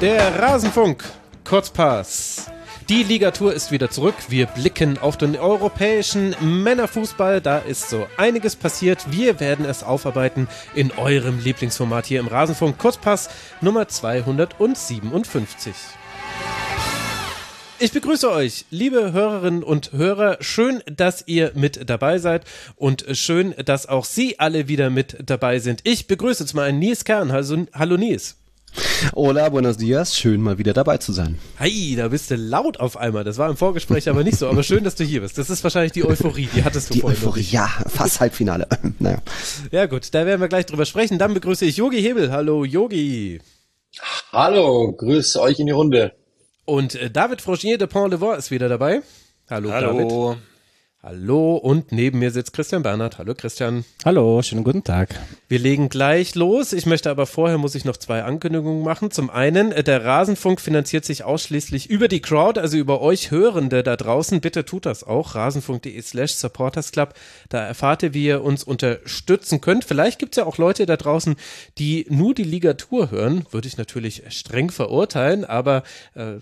Der Rasenfunk, Kurzpass. Die Ligatur ist wieder zurück. Wir blicken auf den europäischen Männerfußball. Da ist so einiges passiert. Wir werden es aufarbeiten in eurem Lieblingsformat hier im Rasenfunk. Kurzpass Nummer 257. Ich begrüße euch, liebe Hörerinnen und Hörer. Schön, dass ihr mit dabei seid und schön, dass auch Sie alle wieder mit dabei sind. Ich begrüße jetzt mal einen Nies Kern. Also, hallo Nies. Hola, buenos dias. Schön mal wieder dabei zu sein. Hi, da bist du laut auf einmal. Das war im Vorgespräch aber nicht so. Aber schön, dass du hier bist. Das ist wahrscheinlich die Euphorie. Die hattest du die vorhin. Euphorie, ja, fast Halbfinale. naja. Ja gut, da werden wir gleich drüber sprechen. Dann begrüße ich Yogi Hebel. Hallo Yogi. Hallo, grüß euch in die Runde. Und äh, David Frogier de Pont-le-Vent ist wieder dabei. Hallo, Hallo. David. Hallo und neben mir sitzt Christian Bernhard. Hallo Christian. Hallo, schönen guten Tag. Wir legen gleich los. Ich möchte aber vorher muss ich noch zwei Ankündigungen machen. Zum einen, äh, der Rasenfunk finanziert sich ausschließlich über die Crowd, also über euch Hörende da draußen. Bitte tut das auch. Rasenfunk.de slash supportersclub. Da erfahrt ihr, wie ihr uns unterstützen könnt. Vielleicht gibt es ja auch Leute da draußen, die nur die Ligatur hören. Würde ich natürlich streng verurteilen, aber äh,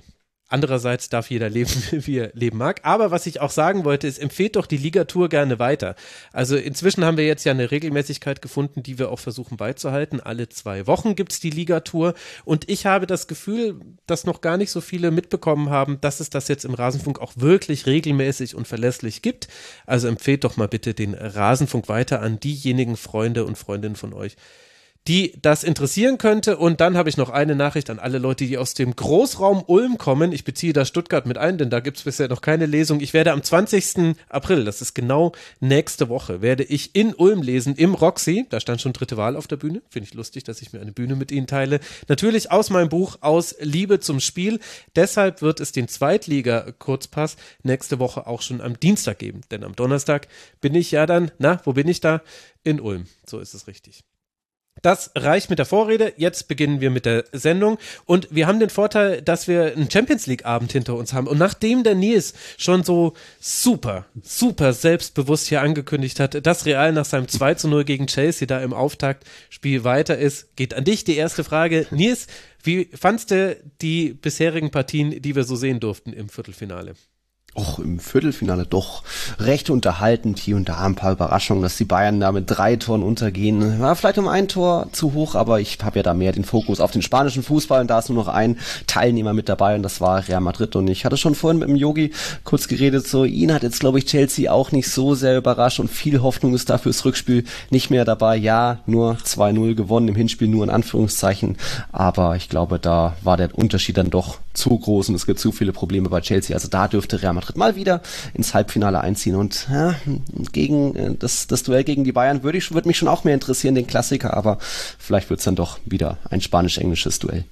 Andererseits darf jeder leben, wie er leben mag. Aber was ich auch sagen wollte, ist, empfehlt doch die Ligatur gerne weiter. Also inzwischen haben wir jetzt ja eine Regelmäßigkeit gefunden, die wir auch versuchen beizuhalten. Alle zwei Wochen gibt's die Ligatur. Und ich habe das Gefühl, dass noch gar nicht so viele mitbekommen haben, dass es das jetzt im Rasenfunk auch wirklich regelmäßig und verlässlich gibt. Also empfehlt doch mal bitte den Rasenfunk weiter an diejenigen Freunde und Freundinnen von euch, die das interessieren könnte. Und dann habe ich noch eine Nachricht an alle Leute, die aus dem Großraum Ulm kommen. Ich beziehe da Stuttgart mit ein, denn da gibt es bisher noch keine Lesung. Ich werde am 20. April, das ist genau nächste Woche, werde ich in Ulm lesen, im Roxy. Da stand schon dritte Wahl auf der Bühne. Finde ich lustig, dass ich mir eine Bühne mit Ihnen teile. Natürlich aus meinem Buch Aus Liebe zum Spiel. Deshalb wird es den Zweitliga-Kurzpass nächste Woche auch schon am Dienstag geben. Denn am Donnerstag bin ich ja dann, na, wo bin ich da? In Ulm. So ist es richtig. Das reicht mit der Vorrede. Jetzt beginnen wir mit der Sendung. Und wir haben den Vorteil, dass wir einen Champions League Abend hinter uns haben. Und nachdem der Nils schon so super, super selbstbewusst hier angekündigt hat, dass Real nach seinem 2 zu 0 gegen Chelsea da im Auftaktspiel weiter ist, geht an dich die erste Frage. Nils, wie fandst du die bisherigen Partien, die wir so sehen durften im Viertelfinale? Auch im Viertelfinale doch recht unterhaltend. Hier und da ein paar Überraschungen, dass die Bayern da mit drei Toren untergehen. War vielleicht um ein Tor zu hoch, aber ich habe ja da mehr den Fokus auf den spanischen Fußball und da ist nur noch ein Teilnehmer mit dabei und das war Real Madrid. Und ich hatte schon vorhin mit dem Yogi kurz geredet, so ihn hat jetzt glaube ich Chelsea auch nicht so sehr überrascht und viel Hoffnung ist da fürs Rückspiel nicht mehr dabei. Ja, nur 2-0 gewonnen, im Hinspiel nur in Anführungszeichen, aber ich glaube, da war der Unterschied dann doch zu groß und es gibt zu viele Probleme bei Chelsea. Also da dürfte Real Madrid mal wieder ins Halbfinale einziehen. Und ja, gegen äh, das, das Duell gegen die Bayern würde ich, würde mich schon auch mehr interessieren, den Klassiker, aber vielleicht wird es dann doch wieder ein spanisch-englisches Duell.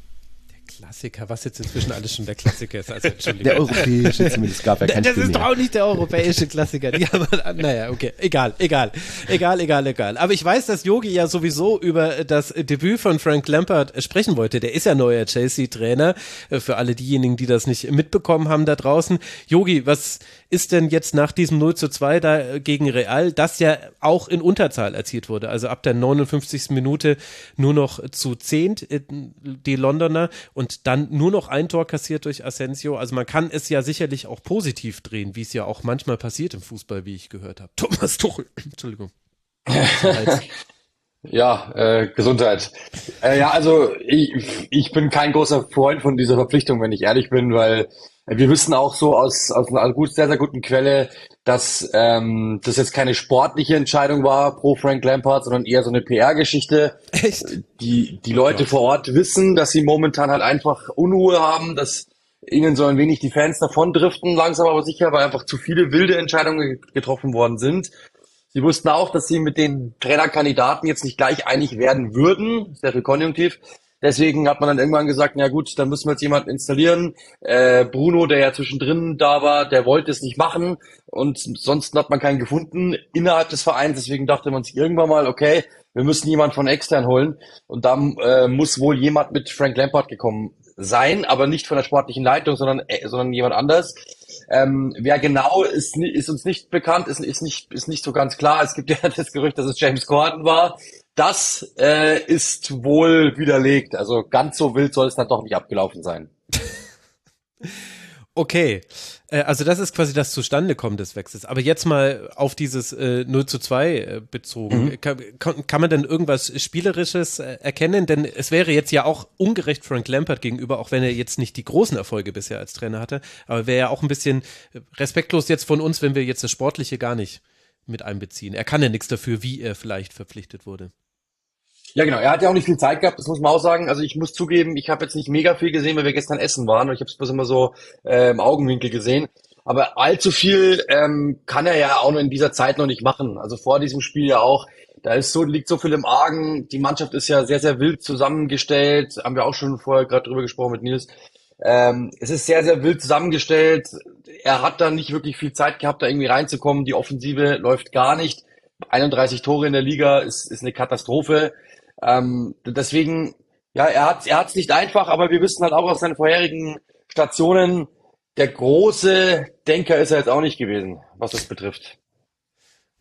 Klassiker, was jetzt inzwischen alles schon der Klassiker ist. Also, Entschuldigung. Der europäische zumindest gab ja kein Das Spiel ist mehr. doch auch nicht der europäische Klassiker. Die haben, naja, okay, egal, egal, egal, egal, egal. Aber ich weiß, dass Yogi ja sowieso über das Debüt von Frank Lampard sprechen wollte. Der ist ja neuer Chelsea-Trainer. Für alle diejenigen, die das nicht mitbekommen haben da draußen. Yogi, was ist denn jetzt nach diesem 0 zu 2 da gegen Real, das ja auch in Unterzahl erzielt wurde? Also ab der 59. Minute nur noch zu 10 die Londoner und dann nur noch ein Tor kassiert durch Asensio. Also man kann es ja sicherlich auch positiv drehen, wie es ja auch manchmal passiert im Fußball, wie ich gehört habe. Thomas Tuchel, Entschuldigung. Ja, äh, Gesundheit. Äh, ja, also ich, ich bin kein großer Freund von dieser Verpflichtung, wenn ich ehrlich bin, weil wir wissen auch so aus, aus einer gut, sehr, sehr guten Quelle, dass ähm, das jetzt keine sportliche Entscheidung war pro Frank Lampard, sondern eher so eine PR-Geschichte. Echt? Die, die Leute vor Ort wissen, dass sie momentan halt einfach Unruhe haben, dass ihnen so ein wenig die Fans davon driften, langsam aber sicher, weil einfach zu viele wilde Entscheidungen getroffen worden sind. Sie wussten auch, dass sie mit den Trainerkandidaten jetzt nicht gleich einig werden würden, sehr viel Konjunktiv. Deswegen hat man dann irgendwann gesagt, na gut, dann müssen wir jetzt jemanden installieren. Äh, Bruno, der ja zwischendrin da war, der wollte es nicht machen und sonst hat man keinen gefunden innerhalb des Vereins. Deswegen dachte man sich irgendwann mal, okay, wir müssen jemanden von extern holen und da äh, muss wohl jemand mit Frank Lampard gekommen sein, aber nicht von der sportlichen Leitung, sondern, äh, sondern jemand anders. Ähm, wer genau ist, ist uns nicht bekannt, ist, ist, nicht, ist nicht so ganz klar. Es gibt ja das Gerücht, dass es James Corden war. Das äh, ist wohl widerlegt. Also ganz so wild soll es dann doch nicht abgelaufen sein. Okay, äh, also das ist quasi das Zustandekommen des Wechsels. Aber jetzt mal auf dieses äh, 0 zu 2 äh, bezogen. Mhm. Kann, kann, man denn irgendwas Spielerisches äh, erkennen? Denn es wäre jetzt ja auch ungerecht Frank Lampard gegenüber, auch wenn er jetzt nicht die großen Erfolge bisher als Trainer hatte. Aber wäre ja auch ein bisschen respektlos jetzt von uns, wenn wir jetzt das Sportliche gar nicht mit einbeziehen. Er kann ja nichts dafür, wie er vielleicht verpflichtet wurde. Ja, genau. Er hat ja auch nicht viel Zeit gehabt, das muss man auch sagen. Also ich muss zugeben, ich habe jetzt nicht mega viel gesehen, weil wir gestern essen waren. Ich habe es bloß immer so äh, im Augenwinkel gesehen. Aber allzu viel ähm, kann er ja auch noch in dieser Zeit noch nicht machen. Also vor diesem Spiel ja auch. Da ist so, liegt so viel im Argen. Die Mannschaft ist ja sehr, sehr wild zusammengestellt. Haben wir auch schon vorher gerade drüber gesprochen mit Nils. Ähm, es ist sehr, sehr wild zusammengestellt. Er hat da nicht wirklich viel Zeit gehabt, da irgendwie reinzukommen. Die Offensive läuft gar nicht. 31 Tore in der Liga ist, ist eine Katastrophe. Ähm, deswegen, ja, er hat er hat's nicht einfach, aber wir wissen halt auch aus seinen vorherigen Stationen, der große Denker ist er jetzt auch nicht gewesen, was das betrifft.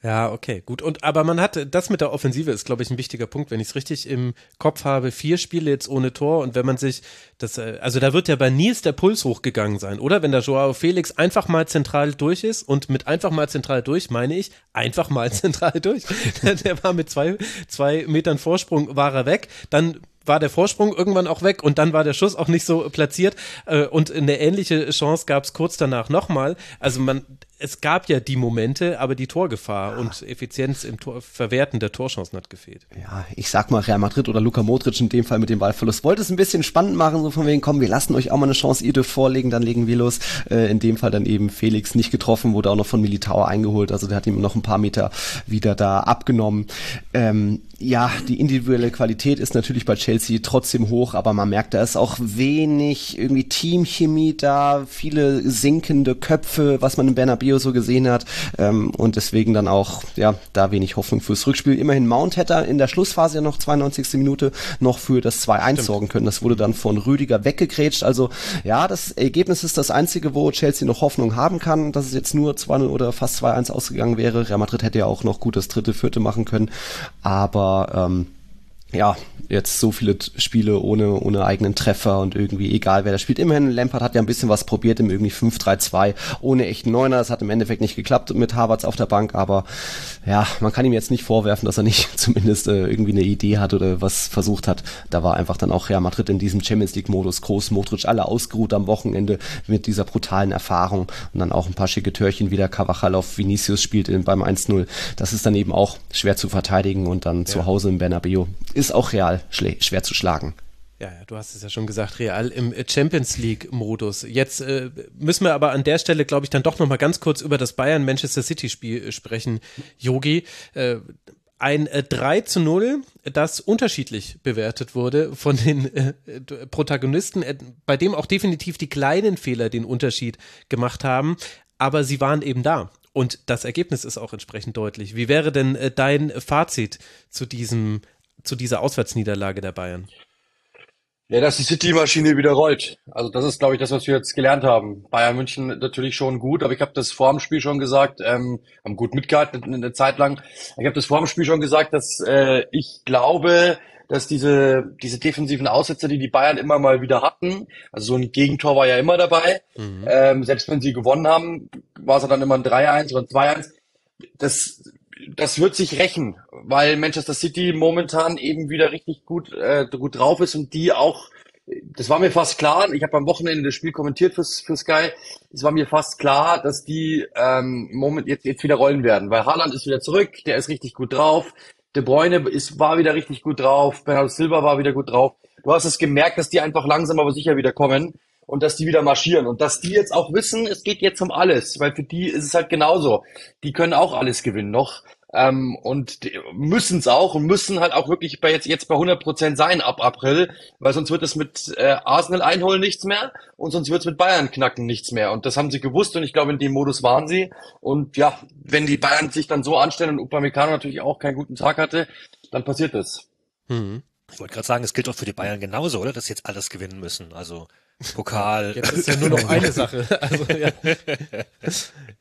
Ja, okay, gut. Und aber man hat das mit der Offensive ist, glaube ich, ein wichtiger Punkt, wenn ich es richtig im Kopf habe. Vier Spiele jetzt ohne Tor und wenn man sich das, äh, also da wird ja bei Nils der Puls hochgegangen sein, oder? Wenn der Joao Felix einfach mal zentral durch ist und mit einfach mal zentral durch meine ich einfach mal zentral durch. der war mit zwei zwei Metern Vorsprung war er weg. Dann war der Vorsprung irgendwann auch weg und dann war der Schuss auch nicht so platziert äh, und eine ähnliche Chance gab es kurz danach nochmal. Also man, es gab ja die Momente, aber die Torgefahr ja. und Effizienz im Tor, Verwerten der Torchancen hat gefehlt. Ja, ich sag mal Real Madrid oder Luka Modric in dem Fall mit dem Ballverlust. Wollte es ein bisschen spannend machen, so von wegen, komm, wir lassen euch auch mal eine Chance, ihr dürft vorlegen, dann legen wir los. Äh, in dem Fall dann eben Felix nicht getroffen, wurde auch noch von Militao eingeholt, also der hat ihm noch ein paar Meter wieder da abgenommen. Ähm, ja, die individuelle Qualität ist natürlich bei Chelsea trotzdem hoch, aber man merkt, da ist auch wenig irgendwie Teamchemie da, viele sinkende Köpfe, was man in Bernabeu so gesehen hat ähm, und deswegen dann auch, ja, da wenig Hoffnung fürs Rückspiel. Immerhin Mount hätte in der Schlussphase ja noch 92. Minute noch für das 2-1 sorgen können. Das wurde dann von Rüdiger weggegrätscht. Also ja, das Ergebnis ist das einzige, wo Chelsea noch Hoffnung haben kann, dass es jetzt nur 2-0 oder fast 2-1 ausgegangen wäre. Real Madrid hätte ja auch noch gut das dritte, vierte machen können, aber ähm, ja, jetzt so viele Spiele ohne, ohne eigenen Treffer und irgendwie egal wer da spielt. Immerhin, Lampard hat ja ein bisschen was probiert im irgendwie 5-3-2 ohne echten Neuner. Das hat im Endeffekt nicht geklappt mit Harvards auf der Bank, aber ja, man kann ihm jetzt nicht vorwerfen, dass er nicht zumindest äh, irgendwie eine Idee hat oder was versucht hat. Da war einfach dann auch Real Madrid in diesem Champions League Modus groß, Modric alle ausgeruht am Wochenende mit dieser brutalen Erfahrung und dann auch ein paar schicke Törchen wieder Cavachal auf Vinicius spielt beim 1-0. Das ist dann eben auch schwer zu verteidigen und dann ja. zu Hause im Bernabeu ist auch Real schwer zu schlagen. Ja, du hast es ja schon gesagt, Real im Champions League-Modus. Jetzt äh, müssen wir aber an der Stelle, glaube ich, dann doch nochmal ganz kurz über das Bayern-Manchester City-Spiel äh, sprechen, Yogi. Äh, ein äh, 3 zu 0, das unterschiedlich bewertet wurde von den äh, Protagonisten, äh, bei dem auch definitiv die kleinen Fehler den Unterschied gemacht haben, aber sie waren eben da. Und das Ergebnis ist auch entsprechend deutlich. Wie wäre denn äh, dein Fazit zu diesem, zu dieser Auswärtsniederlage der Bayern? Ja, dass die City-Maschine wieder rollt. Also das ist, glaube ich, das, was wir jetzt gelernt haben. Bayern München natürlich schon gut, aber ich habe das vor dem Spiel schon gesagt, ähm, haben gut mitgehalten eine, Zeit lang. Ich habe das vor dem Spiel schon gesagt, dass äh, ich glaube, dass diese, diese defensiven Aussätze, die die Bayern immer mal wieder hatten, also so ein Gegentor war ja immer dabei, mhm. ähm, selbst wenn sie gewonnen haben, war es dann immer ein 3-1 oder ein 2-1. Das das wird sich rächen, weil Manchester City momentan eben wieder richtig gut, äh, gut drauf ist und die auch, das war mir fast klar, ich habe am Wochenende das Spiel kommentiert fürs, für Sky, es war mir fast klar, dass die ähm, Moment jetzt, jetzt wieder rollen werden, weil Haaland ist wieder zurück, der ist richtig gut drauf, De Bruyne ist, war wieder richtig gut drauf, Bernardo Silva war wieder gut drauf. Du hast es gemerkt, dass die einfach langsam aber sicher wieder kommen und dass die wieder marschieren und dass die jetzt auch wissen, es geht jetzt um alles, weil für die ist es halt genauso. Die können auch alles gewinnen noch ähm, und müssen es auch und müssen halt auch wirklich bei jetzt jetzt bei 100 Prozent sein ab April, weil sonst wird es mit äh, Arsenal einholen nichts mehr und sonst wird es mit Bayern knacken nichts mehr und das haben sie gewusst und ich glaube in dem Modus waren sie und ja, wenn die Bayern sich dann so anstellen und Upamecano natürlich auch keinen guten Tag hatte, dann passiert das. Mhm. Ich wollte gerade sagen, es gilt auch für die Bayern genauso, oder? Dass sie jetzt alles gewinnen müssen. Also Pokal. Jetzt ist ja nur noch eine Sache. Also, ja.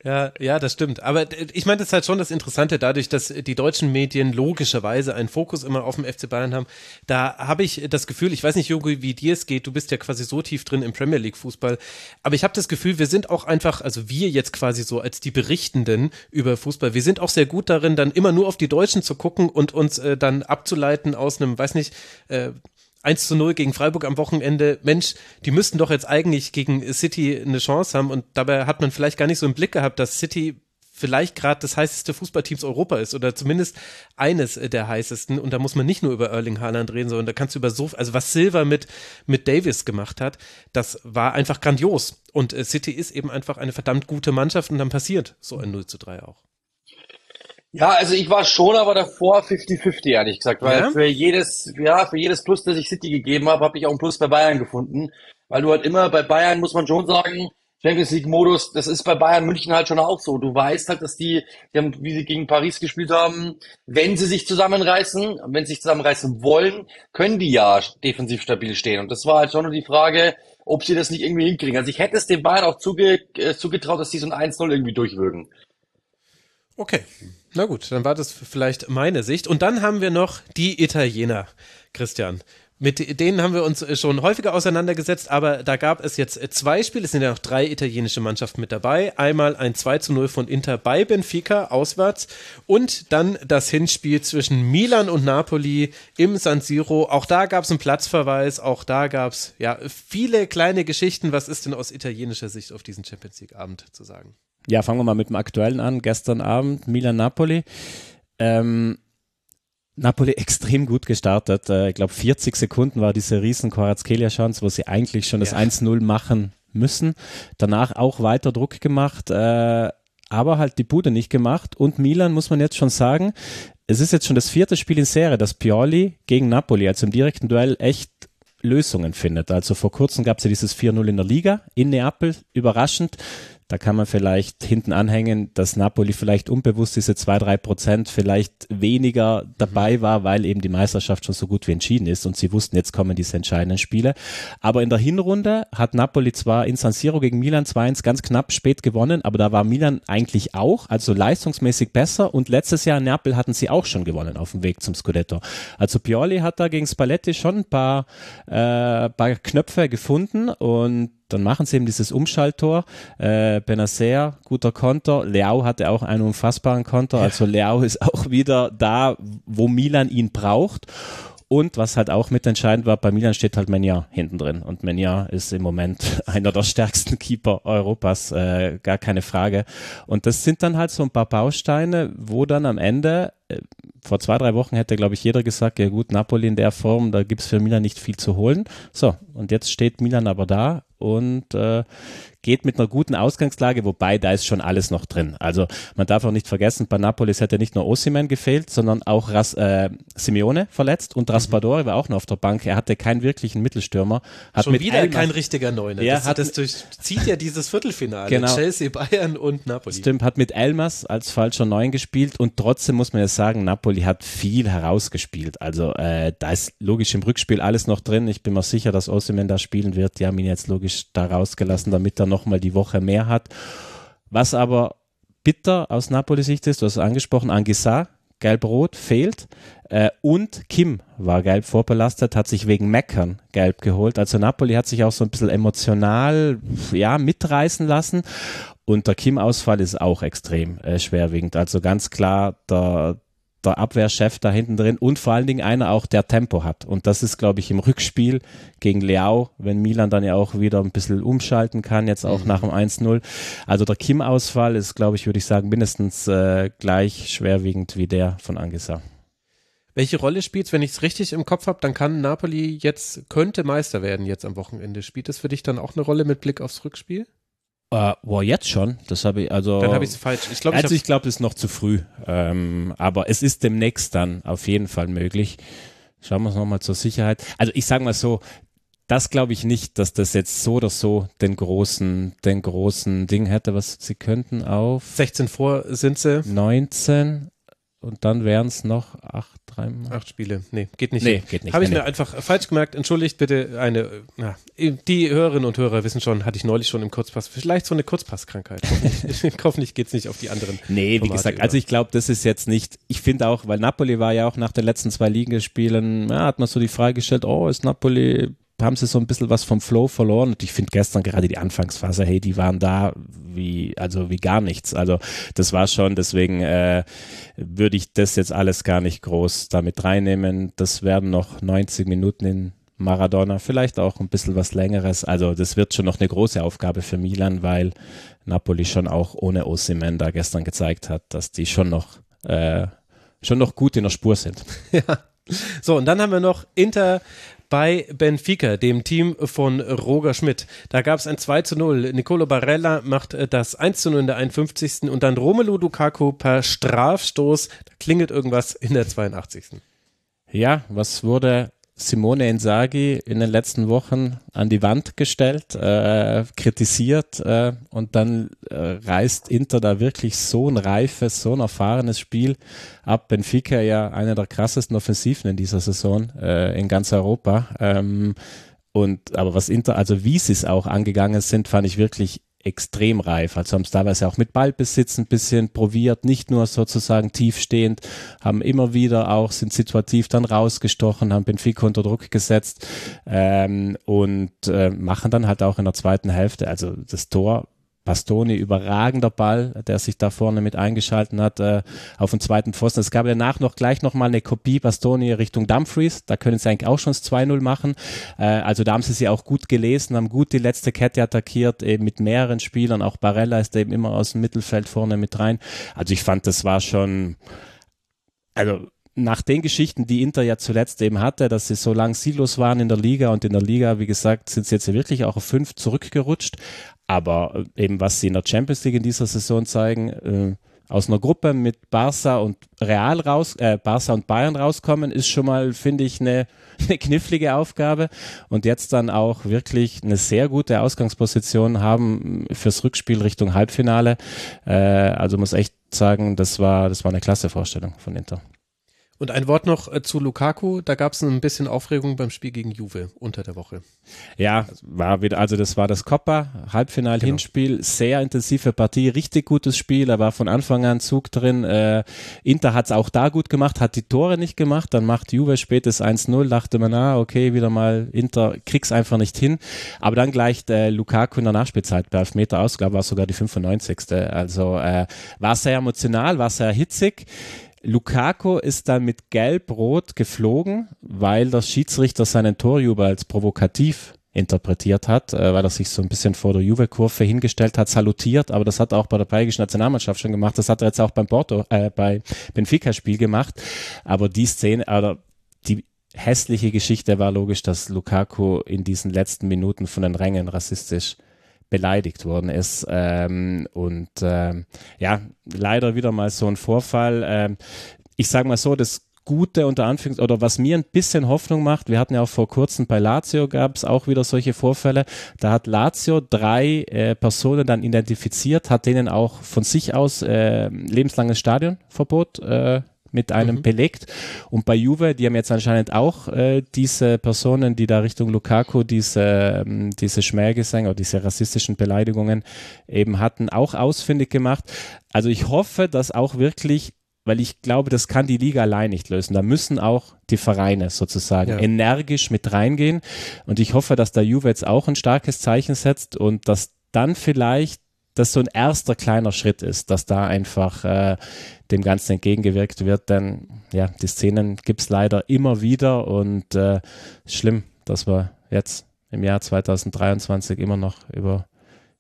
ja, ja, das stimmt. Aber ich meine, das ist halt schon das Interessante, dadurch, dass die deutschen Medien logischerweise einen Fokus immer auf dem FC Bayern haben. Da habe ich das Gefühl, ich weiß nicht, Jogi, wie dir es geht, du bist ja quasi so tief drin im Premier League Fußball, aber ich habe das Gefühl, wir sind auch einfach, also wir jetzt quasi so als die Berichtenden über Fußball, wir sind auch sehr gut darin, dann immer nur auf die Deutschen zu gucken und uns äh, dann abzuleiten aus einem, weiß nicht, äh, 1 zu 0 gegen Freiburg am Wochenende, Mensch, die müssten doch jetzt eigentlich gegen City eine Chance haben. Und dabei hat man vielleicht gar nicht so im Blick gehabt, dass City vielleicht gerade das heißeste Fußballteams Europa ist oder zumindest eines der heißesten. Und da muss man nicht nur über Erling Haaland reden, sondern da kannst du über so, also was Silva mit, mit Davis gemacht hat, das war einfach grandios. Und City ist eben einfach eine verdammt gute Mannschaft und dann passiert so ein 0 zu 3 auch. Ja, also ich war schon aber davor 50-50, ehrlich gesagt, weil ja? für jedes, ja, für jedes Plus, das ich City gegeben habe, habe ich auch ein Plus bei Bayern gefunden. Weil du halt immer bei Bayern, muss man schon sagen, Champions League Modus, das ist bei Bayern München halt schon auch so. Du weißt halt, dass die, die haben, wie sie gegen Paris gespielt haben, wenn sie sich zusammenreißen, wenn sie sich zusammenreißen wollen, können die ja defensiv stabil stehen. Und das war halt schon nur die Frage, ob sie das nicht irgendwie hinkriegen. Also ich hätte es den Bayern auch zuge, äh, zugetraut, dass sie so ein 1-0 irgendwie durchwürgen. Okay. Na gut, dann war das vielleicht meine Sicht. Und dann haben wir noch die Italiener, Christian. Mit denen haben wir uns schon häufiger auseinandergesetzt, aber da gab es jetzt zwei Spiele, es sind ja noch drei italienische Mannschaften mit dabei. Einmal ein 2 zu 0 von Inter bei Benfica auswärts und dann das Hinspiel zwischen Milan und Napoli im San Siro. Auch da gab es einen Platzverweis, auch da gab es ja viele kleine Geschichten. Was ist denn aus italienischer Sicht auf diesen Champions League Abend zu sagen? Ja, fangen wir mal mit dem aktuellen an. Gestern Abend Milan-Napoli. Ähm, Napoli extrem gut gestartet. Äh, ich glaube, 40 Sekunden war diese riesen Quarazkelia-Chance, wo sie eigentlich schon das ja. 1-0 machen müssen. Danach auch weiter Druck gemacht, äh, aber halt die Bude nicht gemacht. Und Milan muss man jetzt schon sagen, es ist jetzt schon das vierte Spiel in Serie, dass Pioli gegen Napoli, also im direkten Duell, echt Lösungen findet. Also vor kurzem gab es ja dieses 4-0 in der Liga in Neapel, überraschend. Da kann man vielleicht hinten anhängen, dass Napoli vielleicht unbewusst diese zwei, drei Prozent vielleicht weniger dabei war, weil eben die Meisterschaft schon so gut wie entschieden ist und sie wussten, jetzt kommen diese entscheidenden Spiele. Aber in der Hinrunde hat Napoli zwar in San Siro gegen Milan 2-1 ganz knapp spät gewonnen, aber da war Milan eigentlich auch, also leistungsmäßig besser und letztes Jahr in Neapel hatten sie auch schon gewonnen auf dem Weg zum Scudetto. Also Pioli hat da gegen Spalletti schon ein paar, äh, paar Knöpfe gefunden und dann machen sie eben dieses Umschalttor. Äh, Benacer, guter Konter. Leao hatte auch einen unfassbaren Konter. Also Leao ist auch wieder da, wo Milan ihn braucht. Und was halt auch mitentscheidend war, bei Milan steht halt Menja hinten drin. Und Menja ist im Moment einer der stärksten Keeper Europas, äh, gar keine Frage. Und das sind dann halt so ein paar Bausteine, wo dann am Ende, äh, vor zwei, drei Wochen hätte, glaube ich, jeder gesagt, ja gut, Napoli in der Form, da gibt's für Milan nicht viel zu holen. So, und jetzt steht Milan aber da und äh, geht mit einer guten Ausgangslage, wobei da ist schon alles noch drin. Also man darf auch nicht vergessen, bei Napolis hätte nicht nur Osiman gefehlt, sondern auch Ras, äh, Simeone verletzt und Raspadori mhm. war auch noch auf der Bank. Er hatte keinen wirklichen Mittelstürmer. Hat schon wieder kein richtiger Neuner. Ja, das, hat, das durchzieht ja dieses Viertelfinale. Genau. Chelsea, Bayern und Napoli. Stimmt, hat mit Elmas als falscher Neun gespielt und trotzdem muss man ja sagen, Napoli hat viel herausgespielt. Also äh, da ist logisch im Rückspiel alles noch drin. Ich bin mir sicher, dass Osiman da spielen wird. Die haben ihn jetzt logisch da rausgelassen, damit er nochmal die Woche mehr hat. Was aber bitter aus Napoli-Sicht ist, du hast es angesprochen, Angisa, gelb-rot, fehlt. Äh, und Kim war gelb vorbelastet, hat sich wegen Meckern gelb geholt. Also Napoli hat sich auch so ein bisschen emotional ja, mitreißen lassen. Und der Kim-Ausfall ist auch extrem äh, schwerwiegend. Also ganz klar der, der Abwehrchef da hinten drin und vor allen Dingen einer auch, der Tempo hat. Und das ist, glaube ich, im Rückspiel gegen Leao, wenn Milan dann ja auch wieder ein bisschen umschalten kann, jetzt auch mhm. nach dem 1-0. Also der Kim-Ausfall ist, glaube ich, würde ich sagen, mindestens äh, gleich schwerwiegend wie der von Angesa. Welche Rolle spielt es, wenn ich es richtig im Kopf habe, dann kann Napoli jetzt, könnte Meister werden jetzt am Wochenende. Spielt es für dich dann auch eine Rolle mit Blick aufs Rückspiel? Uh, boah, jetzt schon. Das habe ich also. Dann habe ich es falsch. Ich glaube, also ich glaube, es ist noch zu früh. Ähm, aber es ist demnächst dann auf jeden Fall möglich. Schauen wir es nochmal zur Sicherheit. Also ich sage mal so, das glaube ich nicht, dass das jetzt so oder so den großen, den großen Ding hätte, was sie könnten auf 16 vor sind sie. 19 und dann wären es noch acht, drei Acht Spiele. Nee, geht nicht. Nee, geht nicht. Habe ich Nee, mir einfach falsch gemerkt. Entschuldigt bitte eine, na, die Hörerinnen und Hörer wissen schon, hatte ich neulich schon im Kurzpass, vielleicht so eine Kurzpasskrankheit. Hoffentlich, hoffentlich geht es nicht auf die anderen. Nee, wie Formate gesagt, über. also ich glaube, das ist jetzt nicht, ich finde auch, weil Napoli war ja auch nach den letzten zwei Ligaspielen, ja, hat man so die Frage gestellt, oh, ist Napoli, haben sie so ein bisschen was vom Flow verloren und ich finde gestern gerade die Anfangsphase, hey, die waren da wie, also wie gar nichts. Also das war schon, deswegen äh, würde ich das jetzt alles gar nicht groß damit reinnehmen. Das werden noch 90 Minuten in Maradona, vielleicht auch ein bisschen was längeres. Also das wird schon noch eine große Aufgabe für Milan, weil Napoli schon auch ohne Osimhen da gestern gezeigt hat, dass die schon noch äh, schon noch gut in der Spur sind. So, und dann haben wir noch Inter bei Benfica, dem Team von Roger Schmidt. Da gab es ein 2 zu 0. Nicolo Barella macht äh, das 1 zu 0 in der 51. Und dann Romelu Lukaku per Strafstoß. Da klingelt irgendwas in der 82. Ja, was wurde Simone Inzaghi in den letzten Wochen an die Wand gestellt, äh, kritisiert äh, und dann äh, reißt Inter da wirklich so ein reifes, so ein erfahrenes Spiel ab. Benfica ja eine der krassesten Offensiven in dieser Saison äh, in ganz Europa. Ähm, und aber was Inter, also wie sie es auch angegangen sind, fand ich wirklich extrem reif. Also haben es teilweise auch mit Ballbesitz ein bisschen probiert, nicht nur sozusagen tiefstehend, haben immer wieder auch, sind situativ dann rausgestochen, haben Benfica unter Druck gesetzt ähm, und äh, machen dann halt auch in der zweiten Hälfte, also das Tor Bastoni, überragender Ball, der sich da vorne mit eingeschalten hat, äh, auf den zweiten Pfosten. Es gab danach noch gleich nochmal eine Kopie Bastoni Richtung Dumfries. Da können sie eigentlich auch schon das 2-0 machen. Äh, also da haben sie sie auch gut gelesen, haben gut die letzte Kette attackiert, eben mit mehreren Spielern. Auch Barella ist eben immer aus dem Mittelfeld vorne mit rein. Also ich fand, das war schon, also nach den Geschichten, die Inter ja zuletzt eben hatte, dass sie so lang Silos waren in der Liga und in der Liga, wie gesagt, sind sie jetzt wirklich auch auf fünf zurückgerutscht. Aber äh, eben, was sie in der Champions League in dieser Saison zeigen, äh, aus einer Gruppe mit Barca und Real raus, äh, Barca und Bayern rauskommen, ist schon mal, finde ich, eine, eine knifflige Aufgabe. Und jetzt dann auch wirklich eine sehr gute Ausgangsposition haben fürs Rückspiel Richtung Halbfinale. Äh, also muss echt sagen, das war, das war eine klasse Vorstellung von Inter. Und ein Wort noch äh, zu Lukaku. Da gab es ein bisschen Aufregung beim Spiel gegen Juve unter der Woche. Ja, war wieder, also das war das Coppa, Halbfinal-Hinspiel, sehr intensive Partie, richtig gutes Spiel, da war von Anfang an Zug drin. Äh, Inter hat es auch da gut gemacht, hat die Tore nicht gemacht, dann macht Juve spätes 1-0, dachte man, ah, okay, wieder mal Inter, krieg's einfach nicht hin. Aber dann gleicht äh, Lukaku in der Nachspielzeit bei Elfmeter aus, glaube war sogar die 95. Also äh, war sehr emotional, war sehr hitzig. Lukaku ist dann mit Gelb-Rot geflogen, weil der Schiedsrichter seinen Torjubel als provokativ interpretiert hat, äh, weil er sich so ein bisschen vor der Juve-Kurve hingestellt hat, salutiert, aber das hat er auch bei der belgischen Nationalmannschaft schon gemacht, das hat er jetzt auch beim Porto, äh, bei Benfica-Spiel gemacht, aber die Szene, oder die hässliche Geschichte war logisch, dass Lukaku in diesen letzten Minuten von den Rängen rassistisch beleidigt worden ist. Ähm, und ähm, ja, leider wieder mal so ein Vorfall. Ähm, ich sage mal so, das Gute unter Anführungs oder was mir ein bisschen Hoffnung macht, wir hatten ja auch vor kurzem bei Lazio gab es auch wieder solche Vorfälle. Da hat Lazio drei äh, Personen dann identifiziert, hat denen auch von sich aus äh, lebenslanges Stadionverbot äh, mit einem Mhm. belegt. Und bei Juve, die haben jetzt anscheinend auch äh, diese Personen, die da Richtung Lukaku diese, ähm, diese Schmähgesänge oder diese rassistischen Beleidigungen eben hatten, auch ausfindig gemacht. Also ich hoffe, dass auch wirklich weil ich glaube, das kann die Liga allein nicht lösen. Da müssen auch die Vereine sozusagen Ja. energisch mit reingehen. Und ich hoffe, dass der Juve jetzt auch ein starkes Zeichen setzt und dass dann vielleicht das so ein erster kleiner Schritt ist, dass da einfach äh, dem Ganzen entgegengewirkt wird. Denn ja, die Szenen gibt es leider immer wieder und äh, schlimm, dass wir jetzt im Jahr 2023 immer noch über,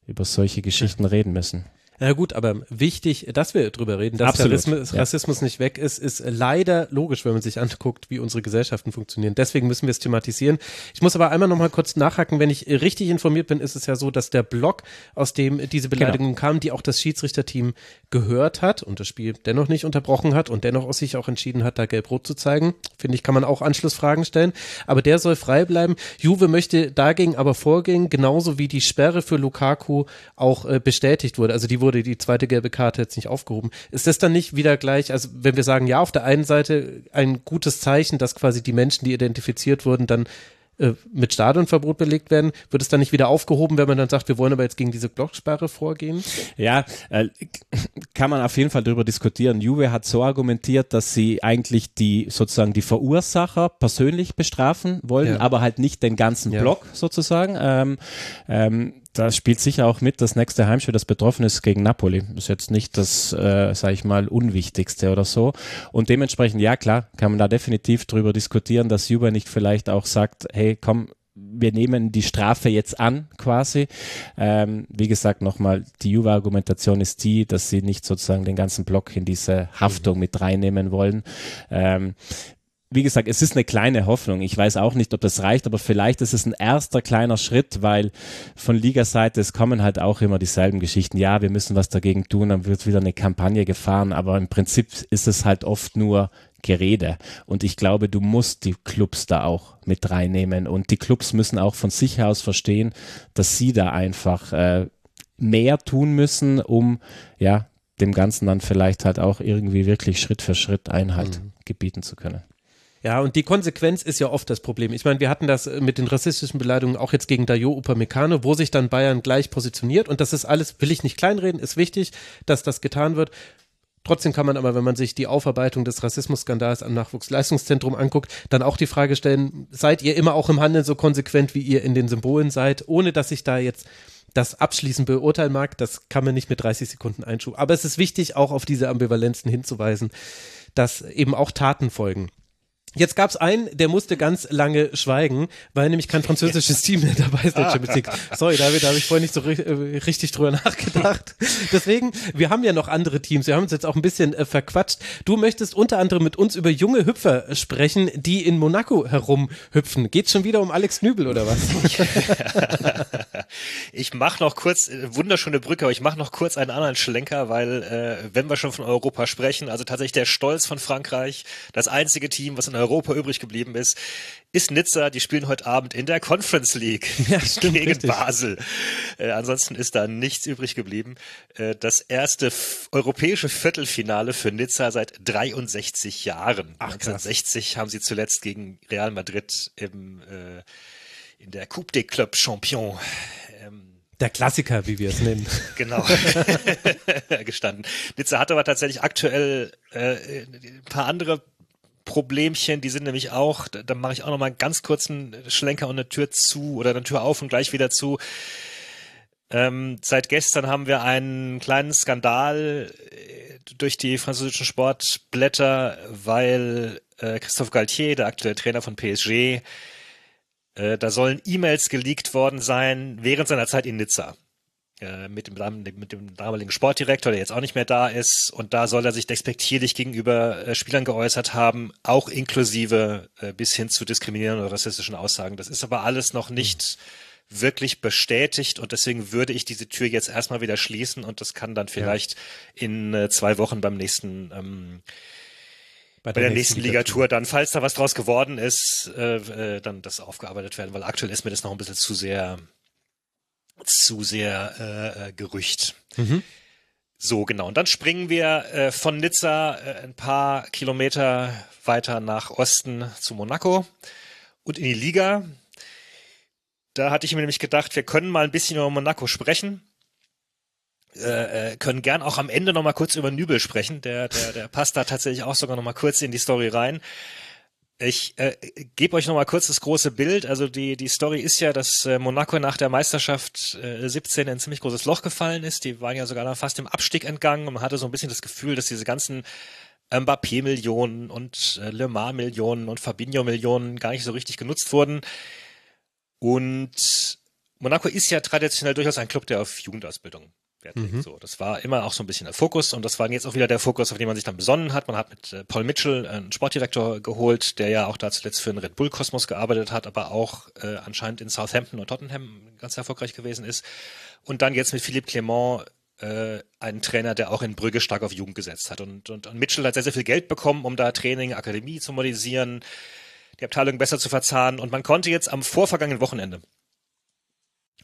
über solche Geschichten reden müssen. Na gut, aber wichtig, dass wir drüber reden, dass Absolut, Rassismus, ja. Rassismus nicht weg ist, ist leider logisch, wenn man sich anguckt, wie unsere Gesellschaften funktionieren. Deswegen müssen wir es thematisieren. Ich muss aber einmal noch mal kurz nachhaken. Wenn ich richtig informiert bin, ist es ja so, dass der Blog, aus dem diese Beleidigungen kamen, die auch das Schiedsrichterteam gehört hat und das Spiel dennoch nicht unterbrochen hat und dennoch aus sich auch entschieden hat, da gelb-rot zu zeigen, finde ich, kann man auch Anschlussfragen stellen. Aber der soll frei bleiben. Juve möchte dagegen aber vorgehen, genauso wie die Sperre für Lukaku auch äh, bestätigt wurde. Also die wurde die zweite gelbe Karte jetzt nicht aufgehoben. Ist das dann nicht wieder gleich, also wenn wir sagen, ja, auf der einen Seite ein gutes Zeichen, dass quasi die Menschen, die identifiziert wurden, dann äh, mit Stadionverbot belegt werden, wird es dann nicht wieder aufgehoben, wenn man dann sagt, wir wollen aber jetzt gegen diese Blocksperre vorgehen? Ja, äh, kann man auf jeden Fall darüber diskutieren. Juve hat so argumentiert, dass sie eigentlich die sozusagen die Verursacher persönlich bestrafen wollen, ja. aber halt nicht den ganzen ja. Block sozusagen. Ähm, ähm, da spielt sicher auch mit das nächste Heimspiel, das betroffen ist gegen Napoli. Ist jetzt nicht das, äh, sage ich mal, unwichtigste oder so. Und dementsprechend, ja klar, kann man da definitiv drüber diskutieren, dass Juba nicht vielleicht auch sagt, hey, komm, wir nehmen die Strafe jetzt an, quasi. Ähm, wie gesagt, nochmal, die Juve-Argumentation ist die, dass sie nicht sozusagen den ganzen Block in diese Haftung mit reinnehmen wollen. Ähm, wie gesagt, es ist eine kleine Hoffnung. Ich weiß auch nicht, ob das reicht, aber vielleicht ist es ein erster kleiner Schritt, weil von Ligaseite es kommen halt auch immer dieselben Geschichten. Ja, wir müssen was dagegen tun, dann wird wieder eine Kampagne gefahren, aber im Prinzip ist es halt oft nur Gerede. Und ich glaube, du musst die Clubs da auch mit reinnehmen. Und die Clubs müssen auch von sich aus verstehen, dass sie da einfach äh, mehr tun müssen, um ja dem Ganzen dann vielleicht halt auch irgendwie wirklich Schritt für Schritt Einhalt mhm. gebieten zu können. Ja, und die Konsequenz ist ja oft das Problem. Ich meine, wir hatten das mit den rassistischen Beleidigungen auch jetzt gegen Dayo Upamecano, wo sich dann Bayern gleich positioniert und das ist alles, will ich nicht kleinreden, ist wichtig, dass das getan wird. Trotzdem kann man aber, wenn man sich die Aufarbeitung des Rassismusskandals am Nachwuchsleistungszentrum anguckt, dann auch die Frage stellen, seid ihr immer auch im Handeln so konsequent, wie ihr in den Symbolen seid, ohne dass ich da jetzt das abschließend beurteilen mag, das kann man nicht mit 30 Sekunden Einschub. Aber es ist wichtig, auch auf diese Ambivalenzen hinzuweisen, dass eben auch Taten folgen. Jetzt gab's einen, der musste ganz lange schweigen, weil nämlich kein französisches Team mehr dabei ist in der Champions League. Sorry, David, da habe ich vorhin nicht so äh, richtig drüber nachgedacht. Deswegen, wir haben ja noch andere Teams. Wir haben uns jetzt auch ein bisschen äh, verquatscht. Du möchtest unter anderem mit uns über junge Hüpfer sprechen, die in Monaco herumhüpfen. Geht schon wieder um Alex Nübel oder was? ich mache noch kurz, äh, wunderschöne Brücke, aber ich mache noch kurz einen anderen Schlenker, weil äh, wenn wir schon von Europa sprechen, also tatsächlich der Stolz von Frankreich, das einzige Team, was in Europa Europa übrig geblieben ist, ist Nizza. Die spielen heute Abend in der Conference League ja, stimmt, gegen richtig. Basel. Äh, ansonsten ist da nichts übrig geblieben. Äh, das erste europäische Viertelfinale für Nizza seit 63 Jahren. Ach, 1960 haben sie zuletzt gegen Real Madrid im, äh, in der Coupe des Clubs Champions ähm, der Klassiker, wie wir es nennen. Genau. gestanden. Nizza hat aber tatsächlich aktuell äh, ein paar andere Problemchen, die sind nämlich auch, da, da mache ich auch noch mal einen ganz kurzen Schlenker und eine Tür zu oder eine Tür auf und gleich wieder zu. Ähm, seit gestern haben wir einen kleinen Skandal äh, durch die französischen Sportblätter, weil äh, Christophe Galtier, der aktuelle Trainer von PSG, äh, da sollen E-Mails geleakt worden sein während seiner Zeit in Nizza. Äh, mit dem, mit dem damaligen Sportdirektor, der jetzt auch nicht mehr da ist. Und da soll er sich despektierlich gegenüber äh, Spielern geäußert haben, auch inklusive äh, bis hin zu diskriminierenden oder rassistischen Aussagen. Das ist aber alles noch nicht mhm. wirklich bestätigt und deswegen würde ich diese Tür jetzt erstmal wieder schließen und das kann dann vielleicht ja. in äh, zwei Wochen beim nächsten ähm, bei der, bei der nächsten, nächsten Ligatur dann, falls da was draus geworden ist, äh, äh, dann das aufgearbeitet werden, weil aktuell ist mir das noch ein bisschen zu sehr zu sehr äh, äh, Gerücht. Mhm. So, genau. Und dann springen wir äh, von Nizza äh, ein paar Kilometer weiter nach Osten zu Monaco und in die Liga. Da hatte ich mir nämlich gedacht, wir können mal ein bisschen über Monaco sprechen. Äh, äh können gern auch am Ende noch mal kurz über Nübel sprechen. Der, der, der passt da tatsächlich auch sogar noch mal kurz in die Story rein. Ich äh, gebe euch noch mal kurz das große Bild. Also die die Story ist ja, dass äh, Monaco nach der Meisterschaft äh, 17 in ein ziemlich großes Loch gefallen ist. Die waren ja sogar dann fast im Abstieg entgangen und man hatte so ein bisschen das Gefühl, dass diese ganzen Mbappé-Millionen und äh, Le Mans-Millionen und Fabinho-Millionen gar nicht so richtig genutzt wurden. Und Monaco ist ja traditionell durchaus ein Club, der auf Jugendausbildung Wert legt. Mhm. So, das war immer auch so ein bisschen der Fokus und das war jetzt auch wieder der Fokus, auf den man sich dann besonnen hat. Man hat mit äh, Paul Mitchell einen Sportdirektor geholt, der ja auch da zuletzt für den Red Bull Kosmos gearbeitet hat, aber auch äh, anscheinend in Southampton und Tottenham ganz erfolgreich gewesen ist. Und dann jetzt mit Philippe Clement äh, einen Trainer, der auch in Brügge stark auf Jugend gesetzt hat. Und, und, und Mitchell hat sehr, sehr viel Geld bekommen, um da Training, Akademie zu modernisieren, die Abteilung besser zu verzahnen. Und man konnte jetzt am vorvergangenen Wochenende